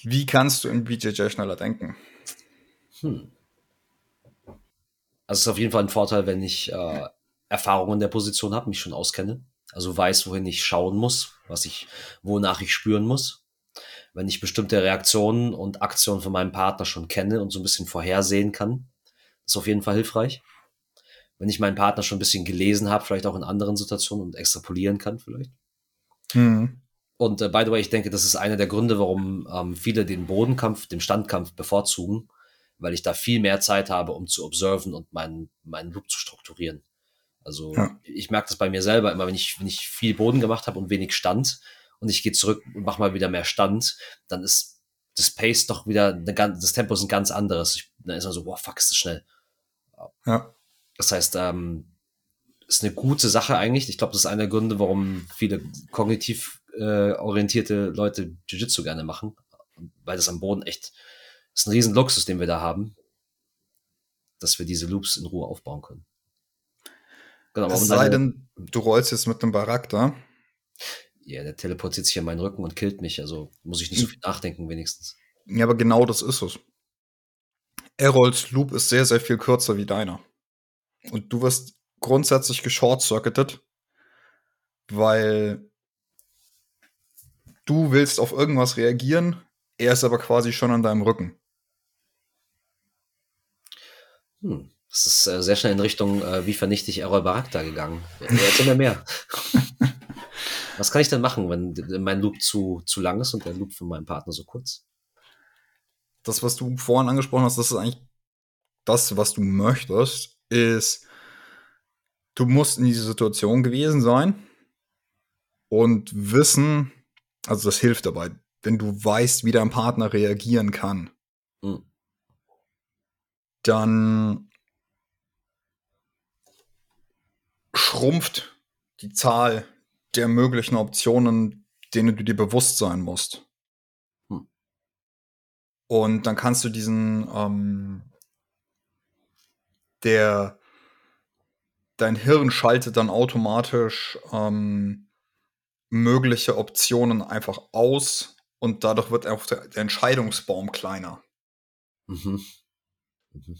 Wie kannst du in BJJ schneller denken? Hm. Also es ist auf jeden Fall ein Vorteil, wenn ich äh, Erfahrung in der Position habe, mich schon auskenne. Also weiß, wohin ich schauen muss, was ich, wonach ich spüren muss. Wenn ich bestimmte Reaktionen und Aktionen von meinem Partner schon kenne und so ein bisschen vorhersehen kann, ist auf jeden Fall hilfreich. Wenn ich meinen Partner schon ein bisschen gelesen habe, vielleicht auch in anderen Situationen und extrapolieren kann, vielleicht. Mhm. Und äh, by the way, ich denke, das ist einer der Gründe, warum ähm, viele den Bodenkampf, den Standkampf bevorzugen, weil ich da viel mehr Zeit habe, um zu observen und meinen, meinen Loop zu strukturieren. Also ja. ich merke das bei mir selber immer, wenn ich, wenn ich viel Boden gemacht habe und wenig Stand und ich gehe zurück und mache mal wieder mehr Stand, dann ist das Pace doch wieder, eine, das Tempo ist ein ganz anderes. Ich, dann ist man so, boah, fuck, ist das schnell. Ja. Das heißt, ähm, ist eine gute Sache eigentlich. Ich glaube, das ist einer der Gründe, warum viele kognitiv äh, orientierte Leute Jiu-Jitsu gerne machen, weil das am Boden echt ist ein riesen Luxus, den wir da haben, dass wir diese Loops in Ruhe aufbauen können. Genau, es sei denn, du rollst jetzt mit einem Barak da. Ja, der teleportiert sich in meinen Rücken und killt mich, also muss ich nicht so hm. viel nachdenken, wenigstens. Ja, aber genau das ist es. Errols Loop ist sehr, sehr viel kürzer wie deiner. Und du wirst grundsätzlich geshort-circuited, weil du willst auf irgendwas reagieren, er ist aber quasi schon an deinem Rücken. Hm. Das ist äh, sehr schnell in Richtung, äh, wie vernichte ich Errol Barakta gegangen. Erzähl mir mehr. <laughs> Was kann ich denn machen, wenn mein Loop zu, zu lang ist und der Loop von meinem Partner so kurz? Das, was du vorhin angesprochen hast, das ist eigentlich das, was du möchtest, ist, du musst in dieser Situation gewesen sein und wissen, also das hilft dabei, wenn du weißt, wie dein Partner reagieren kann. Mhm. Dann schrumpft die Zahl der möglichen Optionen, denen du dir bewusst sein musst. Hm. Und dann kannst du diesen, ähm, der, dein Hirn schaltet dann automatisch ähm, mögliche Optionen einfach aus und dadurch wird auch der, der Entscheidungsbaum kleiner. Mhm. Mhm.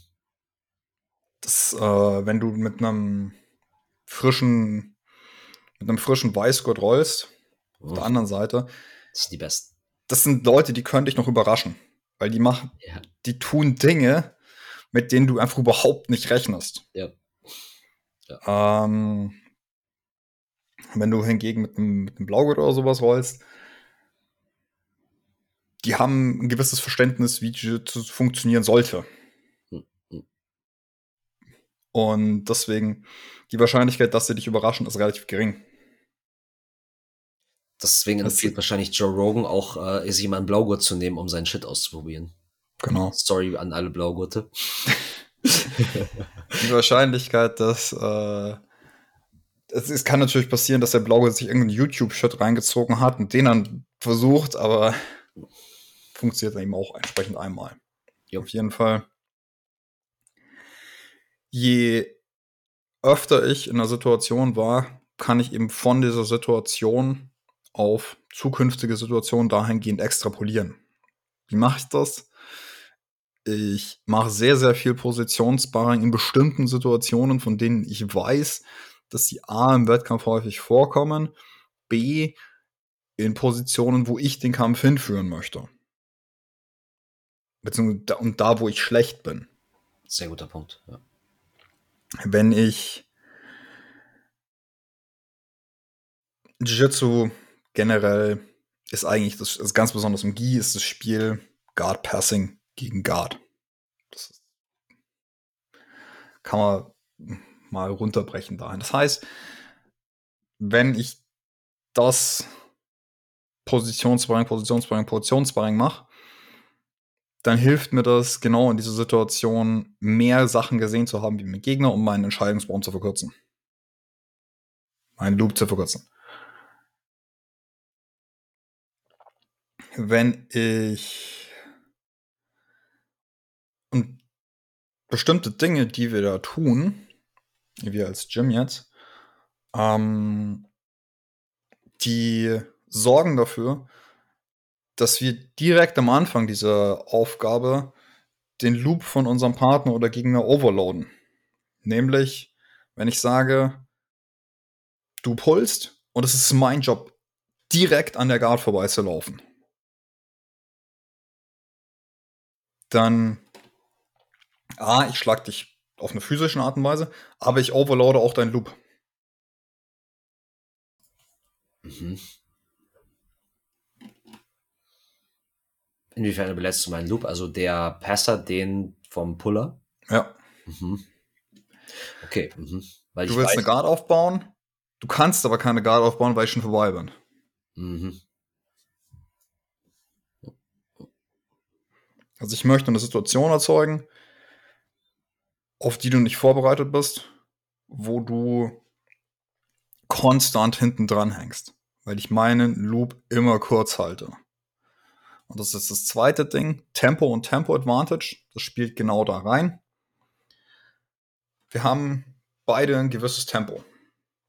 Das, äh, wenn du mit einem frischen, mit einem frischen Weißgurt rollst, mhm. auf der anderen Seite. Das sind die besten. Das sind Leute, die können dich noch überraschen. Weil die machen, ja. die tun Dinge, mit denen du einfach überhaupt nicht rechnest. Ja. ja. Ähm, wenn du hingegen mit einem, mit einem Blaugurt oder sowas rollst, die haben ein gewisses Verständnis, wie das funktionieren sollte. Und deswegen, die Wahrscheinlichkeit, dass sie dich überraschen, ist relativ gering. Deswegen empfiehlt wahrscheinlich Joe Rogan auch, äh, mal einen Blaugurt zu nehmen, um seinen Shit auszuprobieren. Genau. Sorry an alle Blaugurte. <laughs> die Wahrscheinlichkeit, dass äh, es, es, kann natürlich passieren, dass der Blaugurt sich irgendeinen YouTube-Shit reingezogen hat und den dann versucht, aber funktioniert dann eben auch entsprechend einmal. Jo. Auf jeden Fall je öfter ich in einer Situation war, kann ich eben von dieser Situation auf zukünftige Situationen dahingehend extrapolieren. Wie mache ich das? Ich mache sehr, sehr viel Positionssparring in bestimmten Situationen, von denen ich weiß, dass sie A im Wettkampf häufig vorkommen, B in Positionen, wo ich den Kampf hinführen möchte. beziehungsweise da, und da, wo ich schlecht bin. Sehr guter Punkt. Ja. Wenn ich Jiu-Jitsu generell ist eigentlich, das ist ganz besonders im Gi, ist das Spiel Guard Passing gegen Guard. Das ist, kann man mal runterbrechen dahin. Das heißt, wenn ich das Positionssparring, Positionssparring, Positionssparring mache, dann hilft mir das genau in dieser Situation mehr Sachen gesehen zu haben wie mein Gegner, um meinen Entscheidungsbaum zu verkürzen. Meinen Loop zu verkürzen. Wenn ich und bestimmte Dinge, die wir da tun, wir als Gym jetzt, ähm, die sorgen dafür, dass wir direkt am Anfang dieser Aufgabe den Loop von unserem Partner oder Gegner overloaden. Nämlich, wenn ich sage, du pulst und es ist mein Job, direkt an der Guard vorbeizulaufen. Dann, ah, ich schlag dich auf eine physische Art und Weise, aber ich overloade auch deinen Loop. Mhm. Inwiefern belässt du meinen Loop? Also der Passer den vom Puller? Ja. Mhm. Okay. Mhm. Weil du willst weiß, eine Guard aufbauen, du kannst aber keine Guard aufbauen, weil ich schon vorbei bin. Mhm. Also ich möchte eine Situation erzeugen, auf die du nicht vorbereitet bist, wo du konstant hinten dran hängst, weil ich meinen Loop immer kurz halte. Und das ist das zweite Ding, Tempo und Tempo Advantage. Das spielt genau da rein. Wir haben beide ein gewisses Tempo.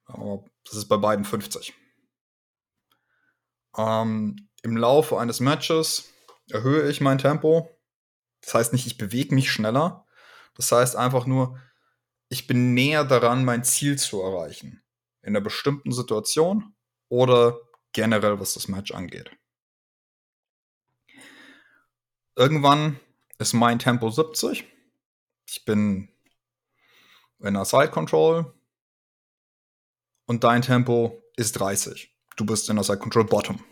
Das ist bei beiden 50. Ähm, Im Laufe eines Matches erhöhe ich mein Tempo. Das heißt nicht, ich bewege mich schneller. Das heißt einfach nur, ich bin näher daran, mein Ziel zu erreichen. In einer bestimmten Situation oder generell, was das Match angeht. Irgendwann ist mein Tempo 70. Ich bin in der Side Control. Und dein Tempo ist 30. Du bist in der Side Control Bottom.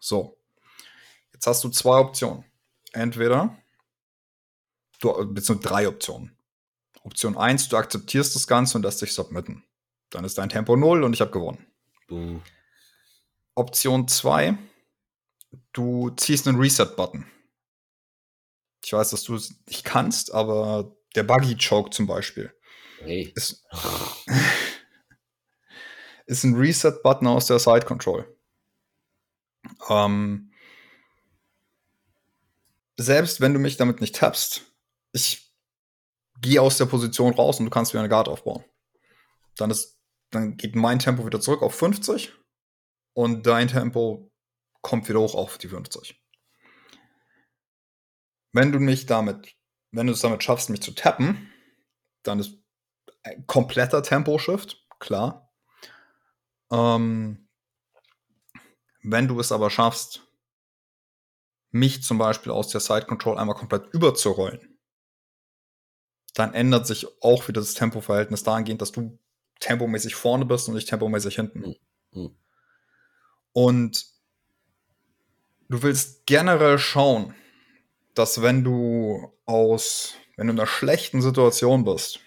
So. Jetzt hast du zwei Optionen. Entweder, du, beziehungsweise drei Optionen. Option 1, du akzeptierst das Ganze und lässt dich submitten. Dann ist dein Tempo 0 und ich habe gewonnen. Mhm. Option 2, du ziehst einen Reset-Button. Ich weiß, dass du es nicht kannst, aber der Buggy Choke zum Beispiel hey. ist, <laughs> ist ein Reset-Button aus der Side Control. Ähm, selbst wenn du mich damit nicht tappst, ich gehe aus der Position raus und du kannst wieder eine Guard aufbauen. Dann, ist, dann geht mein Tempo wieder zurück auf 50 und dein Tempo kommt wieder hoch auf die 50. Wenn du mich damit, wenn du es damit schaffst, mich zu tappen, dann ist ein kompletter Tempo-Shift, klar. Ähm, wenn du es aber schaffst, mich zum Beispiel aus der Side Control einmal komplett überzurollen, dann ändert sich auch wieder das Tempoverhältnis dahingehend, dass du tempomäßig vorne bist und nicht tempomäßig hinten. Mhm. Und du willst generell schauen, dass wenn du aus, wenn du in einer schlechten Situation bist,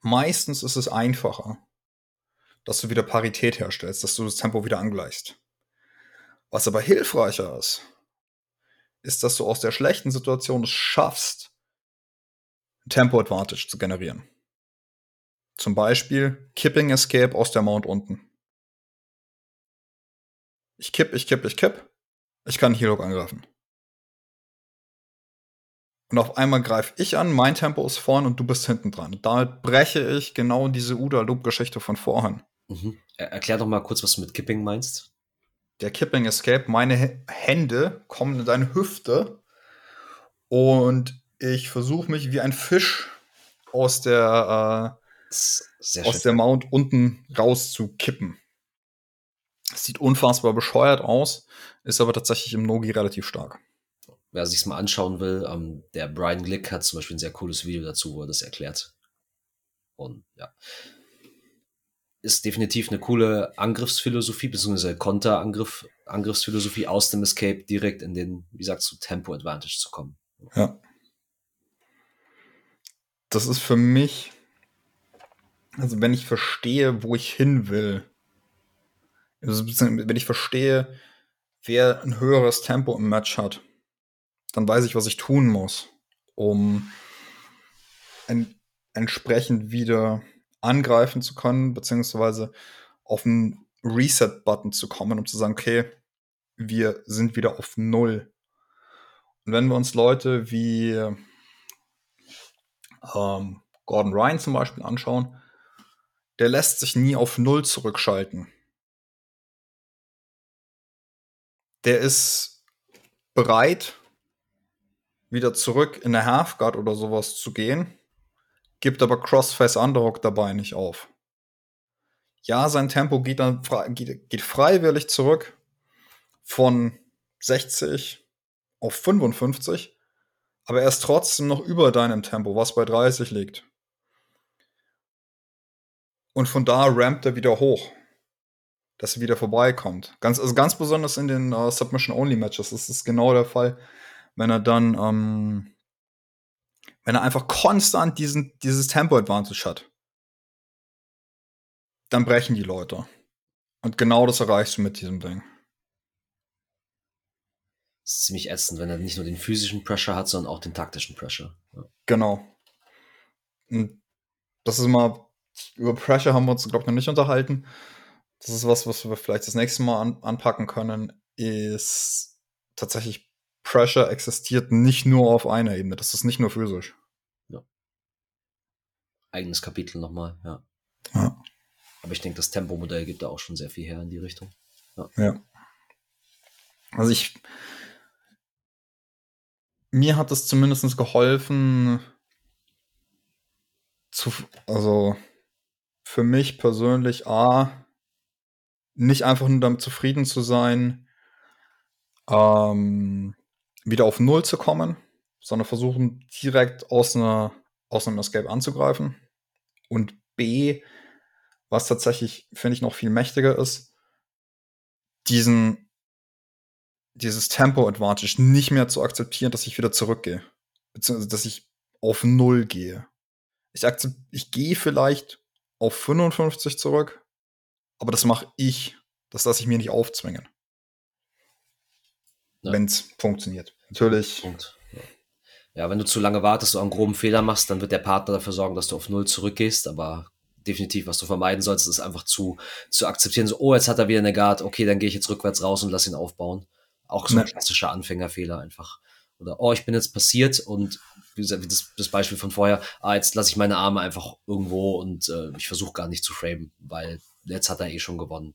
meistens ist es einfacher, dass du wieder Parität herstellst, dass du das Tempo wieder angleichst. Was aber hilfreicher ist, ist, dass du aus der schlechten Situation es schaffst, Tempo Advantage zu generieren. Zum Beispiel Kipping Escape aus der Mount unten. Ich kipp, ich kipp, ich kipp. Ich kann Hilok angreifen. Und auf einmal greife ich an, mein Tempo ist vorn und du bist hinten dran. Und damit breche ich genau diese Uda-Loop-Geschichte von vorhin. Mhm. Erklär doch mal kurz, was du mit Kipping meinst. Der Kipping Escape, meine Hände kommen in deine Hüfte und ich versuche mich wie ein Fisch aus der, äh, aus der Mount unten rauszukippen. Sieht unfassbar bescheuert aus, ist aber tatsächlich im Nogi relativ stark. Wer sich's mal anschauen will, ähm, der Brian Glick hat zum Beispiel ein sehr cooles Video dazu, wo er das erklärt. Und ja, ist definitiv eine coole Angriffsphilosophie, beziehungsweise Konterangriff, Angriffsphilosophie aus dem Escape direkt in den, wie sagst du, Tempo Advantage zu kommen. Ja. Das ist für mich, also wenn ich verstehe, wo ich hin will, also wenn ich verstehe, wer ein höheres Tempo im Match hat, dann weiß ich, was ich tun muss, um en entsprechend wieder angreifen zu können, beziehungsweise auf einen Reset-Button zu kommen, um zu sagen, okay, wir sind wieder auf Null. Und wenn wir uns Leute wie ähm, Gordon Ryan zum Beispiel anschauen, der lässt sich nie auf Null zurückschalten. Der ist bereit, wieder zurück in der Halfguard oder sowas zu gehen gibt aber Crossface Underhook dabei nicht auf. Ja, sein Tempo geht dann geht, freiwillig zurück von 60 auf 55, aber er ist trotzdem noch über deinem Tempo, was bei 30 liegt. Und von da rampt er wieder hoch, dass er wieder vorbeikommt. Ganz, also ganz besonders in den uh, Submission-Only-Matches ist es genau der Fall, wenn er dann ähm, wenn er einfach konstant diesen, dieses Tempo-Advantage hat, dann brechen die Leute. Und genau das erreichst du mit diesem Ding. Das ist ziemlich ätzend, wenn er nicht nur den physischen Pressure hat, sondern auch den taktischen Pressure. Ja. Genau. Und das ist mal, über Pressure haben wir uns, glaube ich, noch nicht unterhalten. Das ist was, was wir vielleicht das nächste Mal an, anpacken können, ist tatsächlich Pressure existiert nicht nur auf einer Ebene. Das ist nicht nur physisch. Ja. Eigenes Kapitel nochmal, ja. ja. Aber ich denke, das Tempomodell gibt da auch schon sehr viel her in die Richtung. Ja. ja. Also ich. Mir hat es zumindest geholfen, zu, also für mich persönlich, A, nicht einfach nur damit zufrieden zu sein, ähm, wieder auf Null zu kommen, sondern versuchen direkt aus, einer, aus einem Escape anzugreifen. Und B, was tatsächlich, finde ich, noch viel mächtiger ist, diesen, dieses Tempo-Advantage nicht mehr zu akzeptieren, dass ich wieder zurückgehe. Beziehungsweise, dass ich auf Null gehe. Ich, akzept, ich gehe vielleicht auf 55 zurück, aber das mache ich. Das lasse ich mir nicht aufzwingen ja. wenn es funktioniert. Natürlich. Punkt. Ja. wenn du zu lange wartest, du einen groben Fehler machst, dann wird der Partner dafür sorgen, dass du auf Null zurückgehst, aber definitiv, was du vermeiden sollst, ist einfach zu, zu akzeptieren, so, oh, jetzt hat er wieder eine Guard, okay, dann gehe ich jetzt rückwärts raus und lass ihn aufbauen. Auch so ein klassischer Anfängerfehler einfach. Oder, oh, ich bin jetzt passiert und wie gesagt, das, das Beispiel von vorher, ah, jetzt lasse ich meine Arme einfach irgendwo und äh, ich versuche gar nicht zu framen, weil jetzt hat er eh schon gewonnen.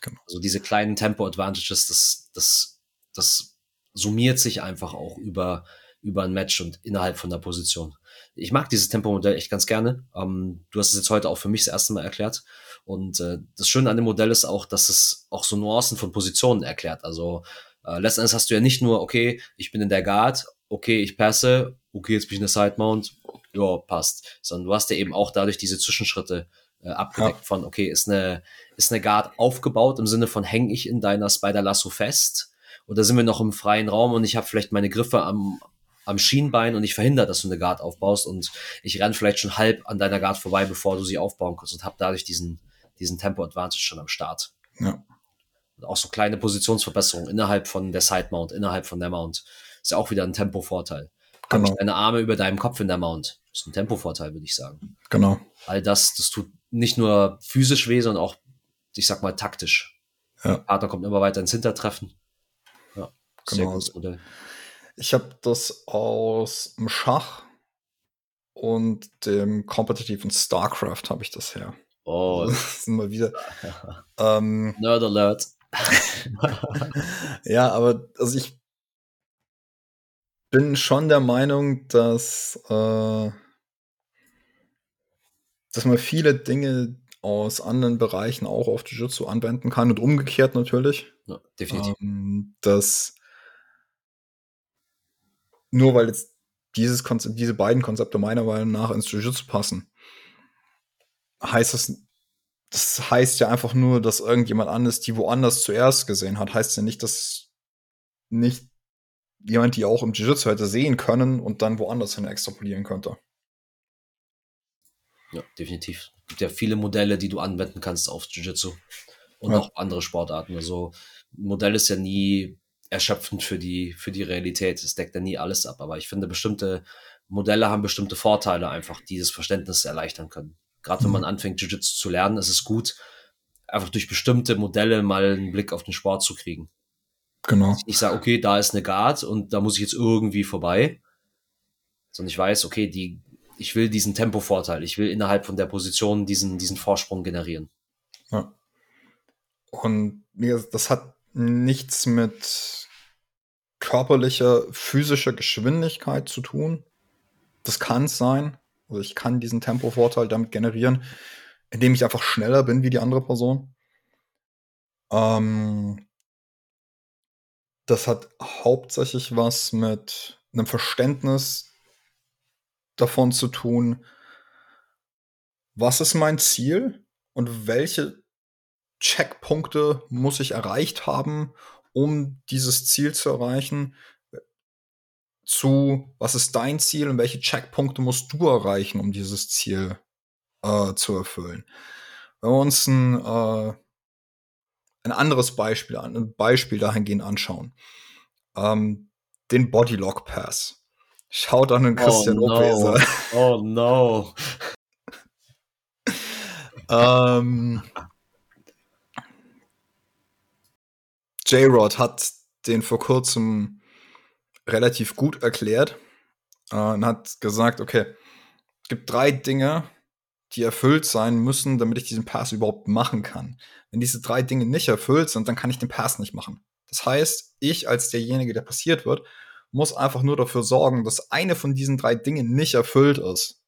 Genau. Also diese kleinen Tempo-Advantages, das, das das summiert sich einfach auch über, über ein Match und innerhalb von der Position. Ich mag dieses Tempomodell echt ganz gerne. Ähm, du hast es jetzt heute auch für mich das erste Mal erklärt. Und äh, das Schöne an dem Modell ist auch, dass es auch so Nuancen von Positionen erklärt. Also äh, letzten Endes hast du ja nicht nur, okay, ich bin in der Guard, okay, ich passe, okay, jetzt bin ich in der Side Mount, ja, passt. Sondern du hast ja eben auch dadurch diese Zwischenschritte äh, abgedeckt ja. von, okay, ist eine, ist eine Guard aufgebaut im Sinne von, häng ich in deiner Spider Lasso oder sind wir noch im freien Raum und ich habe vielleicht meine Griffe am, am Schienbein und ich verhindere, dass du eine Guard aufbaust und ich renn vielleicht schon halb an deiner Guard vorbei, bevor du sie aufbauen kannst und habe dadurch diesen, diesen Tempo-Advantage schon am Start. Ja. Und auch so kleine Positionsverbesserungen innerhalb von der Side Mount, innerhalb von der Mount. Ist ja auch wieder ein Tempo-Vorteil. Genau. Habe ich deine Arme über deinem Kopf in der Mount. Ist ein Tempo-Vorteil, würde ich sagen. Genau. All das, das tut nicht nur physisch weh, sondern auch, ich sag mal, taktisch. Ja. Der Partner kommt immer weiter ins Hintertreffen. Genau. Sehr Ich habe das aus dem Schach und dem kompetitiven StarCraft habe ich das her. Oh. Das ist mal wieder. <laughs> ähm, Nerd Alert. <laughs> ja, aber also ich bin schon der Meinung, dass, äh, dass man viele Dinge aus anderen Bereichen auch auf Jiu-Jitsu anwenden kann und umgekehrt natürlich. Ja, definitiv. Ähm, dass nur weil jetzt dieses Konzept, diese beiden Konzepte meiner Meinung nach ins Jiu-Jitsu passen, heißt das, das heißt ja einfach nur, dass irgendjemand anderes die woanders zuerst gesehen hat. Heißt ja nicht, dass nicht jemand die auch im Jiu-Jitsu hätte sehen können und dann woanders hin extrapolieren könnte. Ja, definitiv. Es gibt ja viele Modelle, die du anwenden kannst auf Jiu-Jitsu und ja. auch andere Sportarten. Also Modell ist ja nie erschöpfend für die, für die Realität. Es deckt ja nie alles ab. Aber ich finde, bestimmte Modelle haben bestimmte Vorteile einfach, die das Verständnis erleichtern können. Gerade wenn man mhm. anfängt, Jiu-Jitsu zu lernen, ist es gut, einfach durch bestimmte Modelle mal einen Blick auf den Sport zu kriegen. Genau. Ich sage, okay, da ist eine Guard und da muss ich jetzt irgendwie vorbei. Sondern ich weiß, okay, die, ich will diesen Tempovorteil, ich will innerhalb von der Position diesen, diesen Vorsprung generieren. Ja. Und das hat nichts mit körperlicher, physischer Geschwindigkeit zu tun. Das kann es sein. Also ich kann diesen Tempovorteil damit generieren, indem ich einfach schneller bin wie die andere Person. Ähm, das hat hauptsächlich was mit einem Verständnis davon zu tun, was ist mein Ziel und welche Checkpunkte muss ich erreicht haben, um dieses Ziel zu erreichen, zu was ist dein Ziel und welche Checkpunkte musst du erreichen, um dieses Ziel äh, zu erfüllen. Wenn wir uns ein äh, ein anderes Beispiel, ein Beispiel dahingehend anschauen. Ähm, den Bodylock Pass. Schaut an den oh, Christian oh, no. Oh <laughs> no. ähm, J-Rod hat den vor kurzem relativ gut erklärt äh, und hat gesagt, okay, es gibt drei Dinge, die erfüllt sein müssen, damit ich diesen Pass überhaupt machen kann. Wenn diese drei Dinge nicht erfüllt sind, dann kann ich den Pass nicht machen. Das heißt, ich als derjenige, der passiert wird, muss einfach nur dafür sorgen, dass eine von diesen drei Dingen nicht erfüllt ist.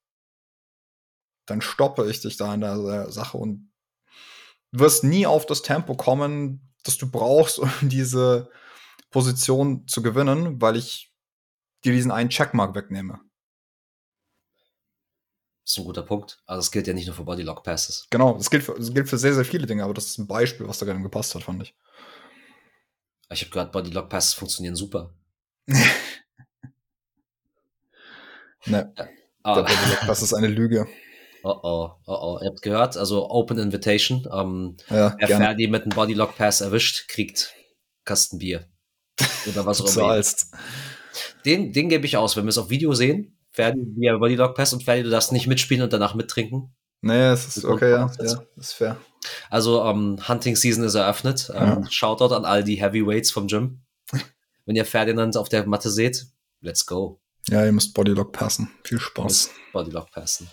Dann stoppe ich dich da in der Sache und wirst nie auf das Tempo kommen, das du brauchst, <laughs> um diese Position zu gewinnen, weil ich dir diesen einen Checkmark wegnehme. Das ist ein guter Punkt. Also es gilt ja nicht nur für Bodylock Passes. Genau, das gilt, für, das gilt für sehr, sehr viele Dinge, aber das ist ein Beispiel, was da gerade gepasst hat, fand ich. Ich habe gehört, Bodylock Passes funktionieren super. <laughs> ne. Ja, Pass ist eine Lüge. <laughs> Oh oh, oh oh. Ihr habt gehört, also Open Invitation. Ähm, ja, wer. Ferdi mit einem Bodylock Pass erwischt, kriegt Kastenbier. Oder was <laughs> auch immer. Den, den gebe ich aus. Wenn wir es auf Video sehen, Ferdi via Bodylock Pass und Ferdi, du darfst nicht mitspielen und danach mittrinken. Nee, es ist okay, ja, ja, ist fair. Also ähm, Hunting Season ist eröffnet. Ähm, ja. Shoutout an all die Heavyweights vom Gym. Wenn ihr Ferdinand auf der Matte seht, let's go. Ja, ihr müsst Bodylock passen. Viel Spaß. Bodylock passen.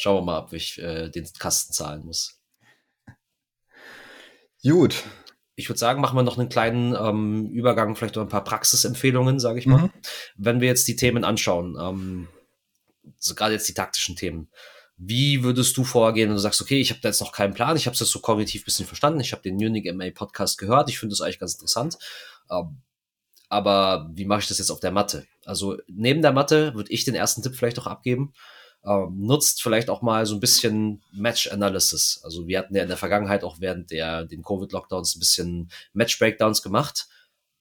Schauen wir mal, ob ich äh, den Kasten zahlen muss. Gut. Ich würde sagen, machen wir noch einen kleinen ähm, Übergang, vielleicht noch ein paar Praxisempfehlungen, sage ich mal. Mhm. Wenn wir jetzt die Themen anschauen, ähm, so gerade jetzt die taktischen Themen. Wie würdest du vorgehen, wenn du sagst, okay, ich habe da jetzt noch keinen Plan, ich habe es jetzt so kognitiv bisschen verstanden, ich habe den Munich MA Podcast gehört, ich finde das eigentlich ganz interessant. Ähm, aber wie mache ich das jetzt auf der Matte? Also neben der Matte würde ich den ersten Tipp vielleicht auch abgeben. Ähm, nutzt vielleicht auch mal so ein bisschen Match Analysis. Also wir hatten ja in der Vergangenheit auch während der den Covid Lockdowns ein bisschen Match Breakdowns gemacht.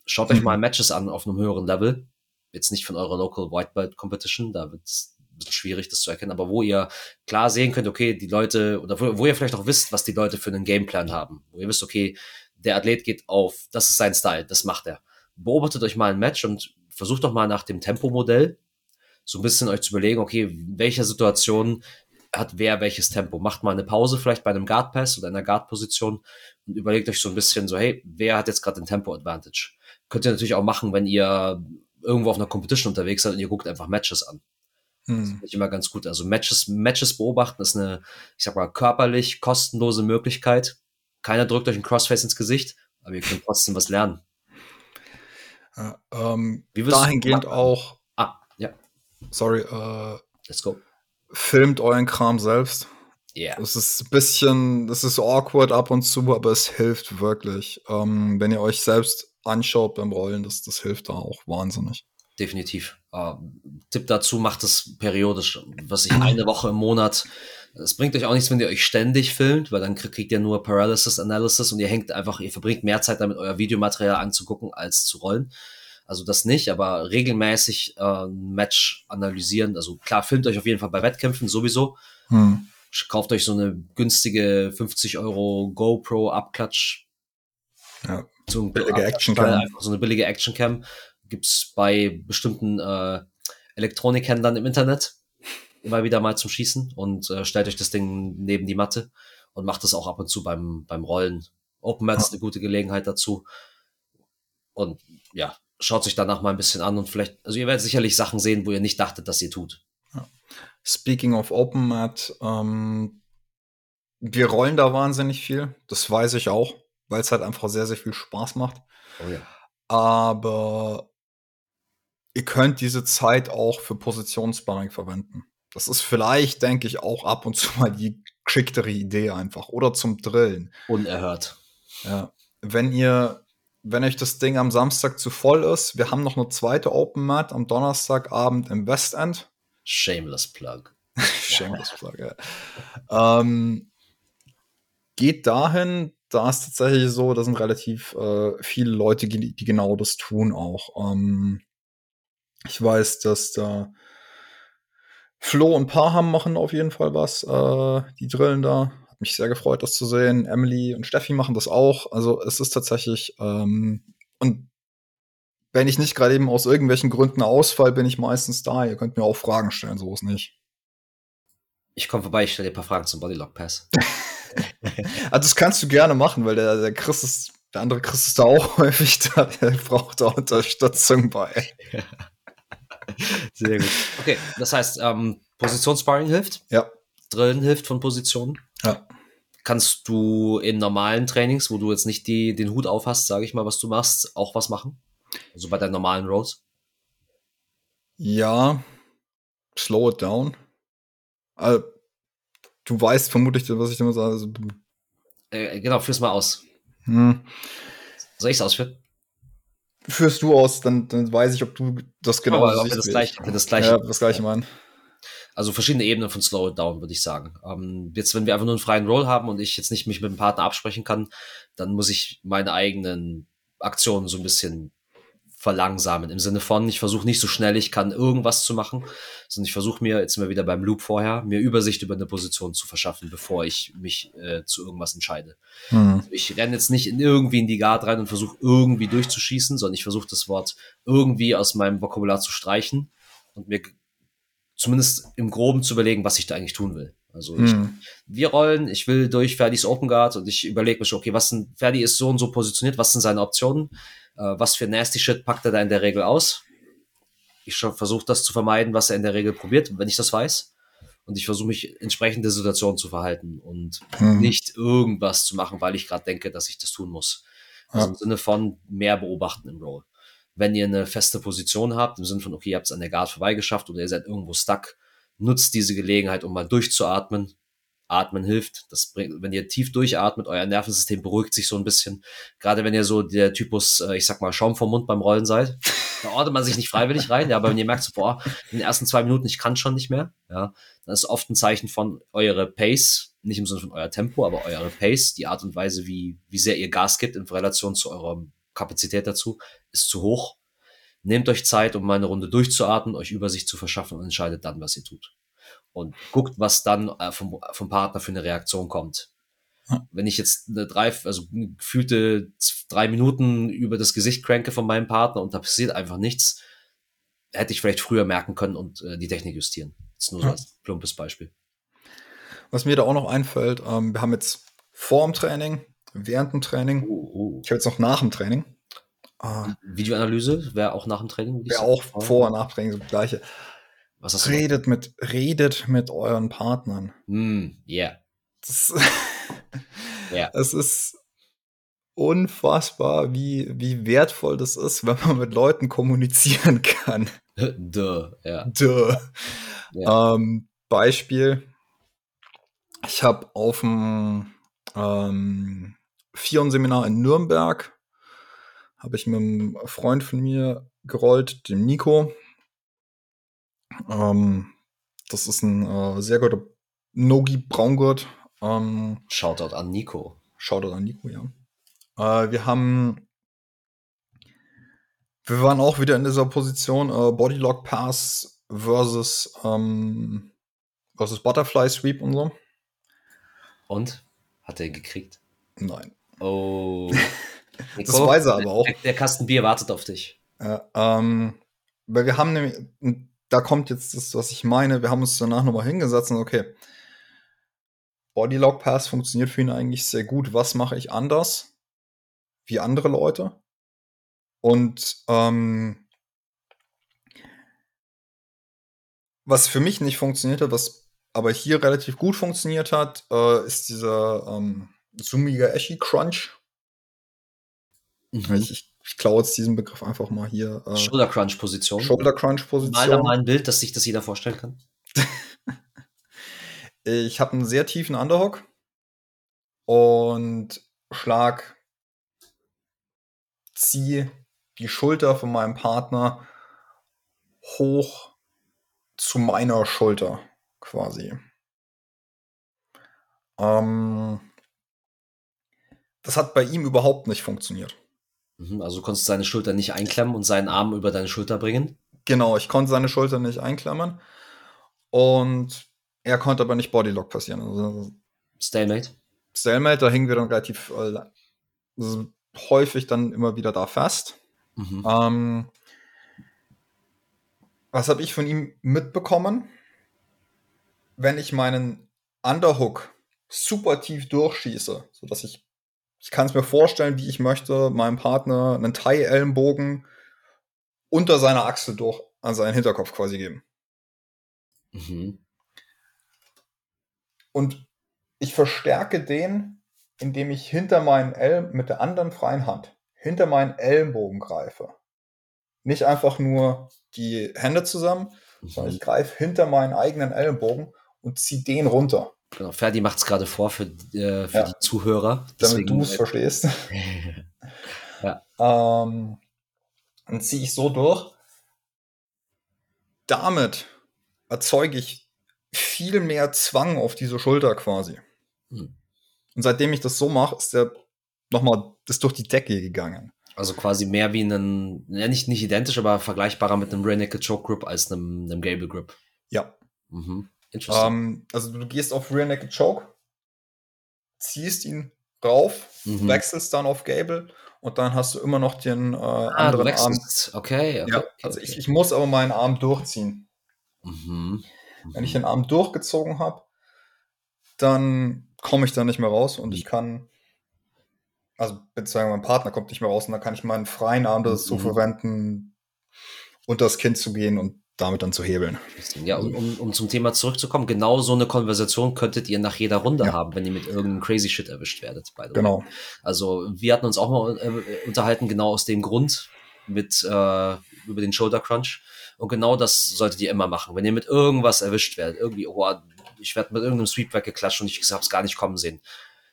Schaut mhm. euch mal Matches an auf einem höheren Level. Jetzt nicht von eurer Local White Belt Competition, da wird es bisschen schwierig, das zu erkennen, aber wo ihr klar sehen könnt, okay, die Leute, oder wo, wo ihr vielleicht auch wisst, was die Leute für einen Gameplan haben. Wo ihr wisst, okay, der Athlet geht auf, das ist sein Style, das macht er. Beobachtet euch mal ein Match und versucht doch mal nach dem Tempomodell so ein bisschen euch zu überlegen, okay, in welcher Situation hat wer welches Tempo. Macht mal eine Pause vielleicht bei einem Guard Pass oder einer Guard Position und überlegt euch so ein bisschen so, hey, wer hat jetzt gerade den Tempo Advantage? Könnt ihr natürlich auch machen, wenn ihr irgendwo auf einer Competition unterwegs seid und ihr guckt einfach Matches an. Hm. Das finde ich immer ganz gut. Also Matches, Matches beobachten ist eine, ich sag mal, körperlich kostenlose Möglichkeit. Keiner drückt euch ein Crossface ins Gesicht, aber ihr könnt trotzdem was lernen. Ja, ähm, dahingehend auch. Sorry. Äh, Let's go. Filmt euren Kram selbst. Ja. Es ist ein bisschen, es ist awkward ab und zu, aber es hilft wirklich. Ähm, wenn ihr euch selbst anschaut beim Rollen, das, das hilft da auch wahnsinnig. Definitiv. Äh, Tipp dazu, macht es periodisch. Was ich eine Woche im Monat. Es bringt euch auch nichts, wenn ihr euch ständig filmt, weil dann kriegt ihr nur Paralysis Analysis und ihr hängt einfach, ihr verbringt mehr Zeit damit, euer Videomaterial anzugucken, als zu rollen. Also das nicht, aber regelmäßig äh, ein Match analysieren. Also klar, filmt euch auf jeden Fall bei Wettkämpfen sowieso. Hm. Kauft euch so eine günstige 50 Euro GoPro Abklatsch. Ja. So ein Billige Actioncam. Einfach so eine billige Actioncam. Gibt's bei bestimmten äh, Elektronikhändlern im Internet immer wieder mal zum Schießen und äh, stellt euch das Ding neben die Matte und macht das auch ab und zu beim, beim Rollen. Open Mats ist eine gute Gelegenheit dazu. Und ja, schaut sich danach mal ein bisschen an und vielleicht, also ihr werdet sicherlich Sachen sehen, wo ihr nicht dachtet, dass ihr tut. Speaking of Open Mat, ähm, wir rollen da wahnsinnig viel. Das weiß ich auch, weil es halt einfach sehr, sehr viel Spaß macht. Oh ja. Aber ihr könnt diese Zeit auch für Positionssparring verwenden. Das ist vielleicht, denke ich, auch ab und zu <laughs> mal die geschicktere Idee einfach. Oder zum Drillen. Unerhört. Ja. Wenn ihr, wenn euch das Ding am Samstag zu voll ist, wir haben noch eine zweite Open Mat am Donnerstagabend im Westend. Shameless Plug. <laughs> Shameless Plug, ja. ähm, geht dahin, da ist tatsächlich so, da sind relativ äh, viele Leute, die, die genau das tun auch. Ähm, ich weiß, dass da Flo und Parham machen auf jeden Fall was. Äh, die drillen da. Mich sehr gefreut, das zu sehen. Emily und Steffi machen das auch. Also es ist tatsächlich ähm, und wenn ich nicht gerade eben aus irgendwelchen Gründen ausfall, bin ich meistens da. Ihr könnt mir auch Fragen stellen, so ist nicht. Ich komme vorbei, ich stelle dir ein paar Fragen zum Bodylock Pass. <laughs> also das kannst du gerne machen, weil der, der Chris ist, der andere Chris ist da auch <laughs> häufig da, der braucht da Unterstützung bei. <laughs> Sehr gut. Okay, das heißt, ähm, Positionssparring hilft. Ja. Drillen hilft von Positionen. Ja. Kannst du in normalen Trainings, wo du jetzt nicht die, den Hut auf hast, sage ich mal, was du machst, auch was machen? Also bei deinen normalen Rolls? Ja. Slow it down. Also, du weißt vermutlich, was ich damit sage. Also, Äh, genau, führ's mal aus. hm. Soll ich's ausführen? Führst du aus, dann, dann weiß ich, ob du das genau Aber das gleiche, das gleiche, Ja, das gleiche meinen. Also verschiedene Ebenen von Slow It Down, würde ich sagen. Ähm, jetzt, wenn wir einfach nur einen freien Roll haben und ich jetzt nicht mich mit dem Partner absprechen kann, dann muss ich meine eigenen Aktionen so ein bisschen verlangsamen. Im Sinne von, ich versuche nicht so schnell ich kann irgendwas zu machen, sondern ich versuche mir, jetzt sind wir wieder beim Loop vorher, mir Übersicht über eine Position zu verschaffen, bevor ich mich äh, zu irgendwas entscheide. Hm. Ich renne jetzt nicht in irgendwie in die Guard rein und versuche irgendwie durchzuschießen, sondern ich versuche das Wort irgendwie aus meinem Vokabular zu streichen und mir zumindest im Groben zu überlegen, was ich da eigentlich tun will. Also ich, Hm. wir rollen, ich will durch Ferdis Open Guard und ich überlege mir schon, okay, was sind, Ferdi ist so und so positioniert, was sind seine Optionen, äh, was für nasty Shit packt er da in der Regel aus. Ich versuche das zu vermeiden, was er in der Regel probiert, wenn ich das weiß. Und ich versuche mich entsprechend der Situation zu verhalten und Hm. nicht irgendwas zu machen, weil ich gerade denke, dass ich das tun muss. Also Ja. im Sinne von mehr beobachten im Roll. Wenn ihr eine feste Position habt, im Sinne von, okay, ihr habt es an der Guard vorbeigeschafft oder ihr seid irgendwo stuck, nutzt diese Gelegenheit, um mal durchzuatmen. Atmen hilft. Das bringt, wenn ihr tief durchatmet, euer Nervensystem beruhigt sich so ein bisschen. Gerade wenn ihr so der Typus, äh, ich sag mal, Schaum vom Mund beim Rollen seid, da ordnet man sich nicht freiwillig rein. Ja, aber wenn ihr merkt, so, boah, in den ersten zwei Minuten, ich kann schon nicht mehr, ja, dann ist oft ein Zeichen von eure Pace, nicht im Sinne von euer Tempo, aber eure Pace, die Art und Weise, wie, wie sehr ihr Gas gibt in Relation zu eurer Kapazität dazu, ist zu hoch. Nehmt euch Zeit, um mal eine Runde durchzuatmen, euch Übersicht zu verschaffen und entscheidet dann, was ihr tut. Und guckt, was dann äh, vom, vom Partner für eine Reaktion kommt. Wenn ich jetzt eine drei, also gefühlte drei Minuten über das Gesicht cranke von meinem Partner und da passiert einfach nichts, hätte ich vielleicht früher merken können und äh, die Technik justieren. Das ist nur so als plumpes Beispiel. Was mir da auch noch einfällt, ähm, wir haben jetzt vor dem Training, während dem Training, Uh, ich habe jetzt noch nach dem Training. Äh, Videoanalyse wäre auch nach dem Training. Wäre sagen. auch vor und nach Training so das gleiche. Was hast du? Redet mit, redet mit euren Partnern. Mm, yeah. Das, <laughs> Ja. Es ist unfassbar, wie, wie wertvoll das ist, wenn man mit Leuten kommunizieren <laughs> kann. <laughs> Duh, ja. Duh. Ja. Ähm, Beispiel. Ich habe auf dem ähm, Fion-Seminar in Nürnberg habe ich mit einem Freund von mir gerollt, dem Nico. Ähm, das ist ein äh, sehr guter Nogi Braungurt. Ähm, Shoutout an Nico. Shoutout an Nico, ja. Äh, wir haben wir waren auch wieder in dieser Position äh, Bodylock Pass versus ähm, versus Butterfly Sweep und so. Und? Hat er gekriegt? Nein. Oh. <laughs> das weiß er aber auch. Der, der, Kasten Bier wartet auf dich. Ja, ähm, weil wir haben nämlich, da kommt jetzt das, was ich meine, wir haben uns danach nochmal hingesetzt und okay, Bodylock Pass funktioniert für ihn eigentlich sehr gut. Was mache ich anders wie andere Leute? Und ähm, was für mich nicht funktioniert hat, was aber hier relativ gut funktioniert hat, äh, ist dieser ähm, Sumiga Eshi Crunch. Mhm. Ich, ich, ich klaue jetzt diesen Begriff einfach mal hier. Äh, Shoulder Crunch Position. Shoulder Crunch Position. Mal da mal ein Bild, dass sich das jeder vorstellen kann. <laughs> ich habe einen sehr tiefen Underhook und schlag, ziehe die Schulter von meinem Partner hoch zu meiner Schulter quasi. Ähm, das hat bei ihm überhaupt nicht funktioniert. Mhm, also du konntest seine Schulter nicht einklemmen und seinen Arm über deine Schulter bringen? Genau, ich konnte seine Schulter nicht einklemmen. Und er konnte aber nicht Bodylock passieren. Also, Stalemate? Stalemate, da hingen wir dann relativ äh, häufig dann immer wieder da fest. Mhm. Ähm, was habe ich von ihm mitbekommen? Wenn ich meinen Underhook super tief durchschieße, sodass ich, ich kann es mir vorstellen, wie ich möchte, meinem Partner einen Thai-Ellenbogen unter seiner Achsel durch an seinen Hinterkopf quasi geben. Mhm. Und ich verstärke den, indem ich hinter meinen Elm mit der anderen freien Hand hinter meinen Ellenbogen greife. Nicht einfach nur die Hände zusammen, mhm. sondern ich greife hinter meinen eigenen Ellenbogen und ziehe den runter. Genau, Ferdi macht es gerade vor für, äh, für ja. die Zuhörer. Damit du es verstehst. <laughs> ja. ähm, dann ziehe ich so durch. Damit erzeuge ich viel mehr Zwang auf diese Schulter quasi. Hm. Und seitdem ich das so mache, ist der nochmal das durch die Decke gegangen. Also quasi mehr wie ein, ja nicht, nicht identisch, aber vergleichbarer mit einem Rear Choke Grip als einem, einem Gable Grip. Ja. Mhm. Ähm, also du gehst auf Rear Naked Choke, ziehst ihn rauf, mhm. wechselst dann auf Gable und dann hast du immer noch den äh, ah, anderen Arm. Okay, okay, ja, also okay. Ich, ich muss aber meinen Arm durchziehen. Mhm. Mhm. Wenn ich den Arm durchgezogen habe, dann komme ich da nicht mehr raus und ich kann also beziehungsweise mein Partner kommt nicht mehr raus und dann kann ich meinen freien Arm das mhm. so verwenden, unter das Kind zu gehen und damit dann zu hebeln. Ja, um, um zum Thema zurückzukommen, genau so eine Konversation könntet ihr nach jeder Runde ja. haben, wenn ihr mit irgendeinem crazy Shit erwischt werdet. Genau. Also wir hatten uns auch mal äh, unterhalten, genau aus dem Grund mit äh, über den Shoulder Crunch. Und genau das solltet ihr immer machen. Wenn ihr mit irgendwas erwischt werdet, irgendwie, oh, ich werde mit irgendeinem Sweep weggeklatscht und ich habe es gar nicht kommen sehen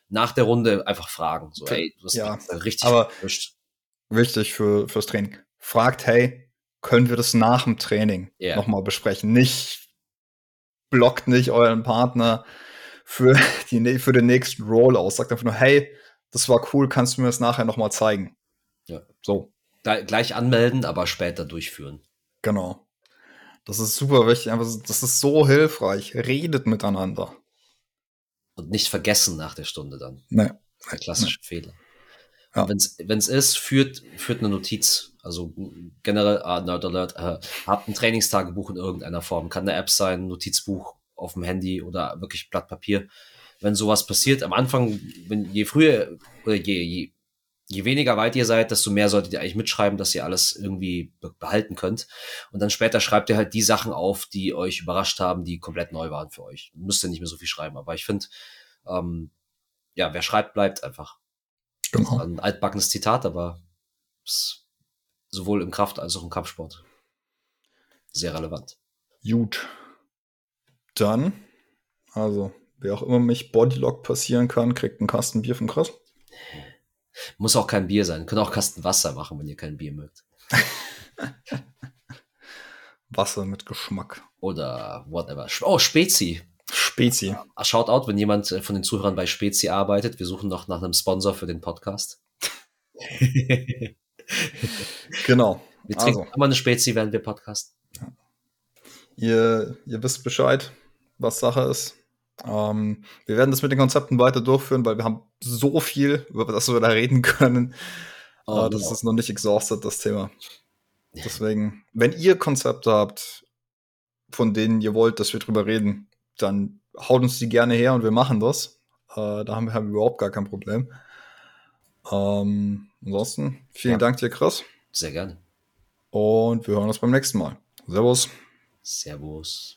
nach der Runde einfach fragen. So, ey, du hast ja, richtig aber wichtig für, fürs Training. Fragt, hey, können wir das nach dem Training yeah. nochmal besprechen? Nicht, blockt nicht euren Partner für, <laughs> die, für den nächsten Roll aus. Sagt einfach nur, hey, das war cool, kannst du mir das nachher nochmal zeigen? Ja. So. Da, gleich anmelden, aber später durchführen. Genau. Das ist super wichtig. Einfach, das ist so hilfreich. Redet miteinander und nicht vergessen nach der Stunde dann. Nee. Der klassische nee. Fehler. Ja. Wenn es ist, führt, führt eine Notiz. Also generell, ah, Nerd Alert, äh, habt ein Trainingstagebuch in irgendeiner Form. Kann eine App sein, Notizbuch auf dem Handy oder wirklich Blatt Papier. Wenn sowas passiert, am Anfang, wenn, je früher oder je, je, je weniger weit ihr seid, desto mehr solltet ihr eigentlich mitschreiben, dass ihr alles irgendwie behalten könnt. Und dann später schreibt ihr halt die Sachen auf, die euch überrascht haben, die komplett neu waren für euch. Müsst ihr nicht mehr so viel schreiben. Aber ich finde, ähm, ja, wer schreibt, bleibt einfach. Genau. Ein altbackenes Zitat, aber sowohl im Kraft- als auch im Kampfsport sehr relevant. Gut. Dann, also wer auch immer mich Bodylock passieren kann, kriegt einen Kasten Bier von Chris. Muss auch kein Bier sein. Können auch Kasten Wasser machen, wenn ihr kein Bier mögt. <laughs> Wasser mit Geschmack. Oder whatever. Oh, Spezi. Spezi. Shoutout, wenn jemand äh, von den Zuhörern bei Spezi arbeitet. Wir suchen noch nach einem Sponsor für den Podcast. <laughs> genau. Wir trinken also. immer eine Spezi, während wir podcasten. Ihr, ihr wisst Bescheid, was Sache ist. Ähm, wir werden das mit den Konzepten weiter durchführen, weil wir haben so viel, über das wir da reden können. Oh, äh, das genau. ist noch nicht exhausted, das Thema. Deswegen, wenn ihr Konzepte habt, von denen ihr wollt, dass wir drüber reden, dann haut uns die gerne her und wir machen das. Äh, da haben wir, haben wir, überhaupt gar kein Problem. Ähm, ansonsten, vielen ja. Dank dir, Chris. Sehr gerne. Und wir hören uns beim nächsten Mal. Servus. Servus.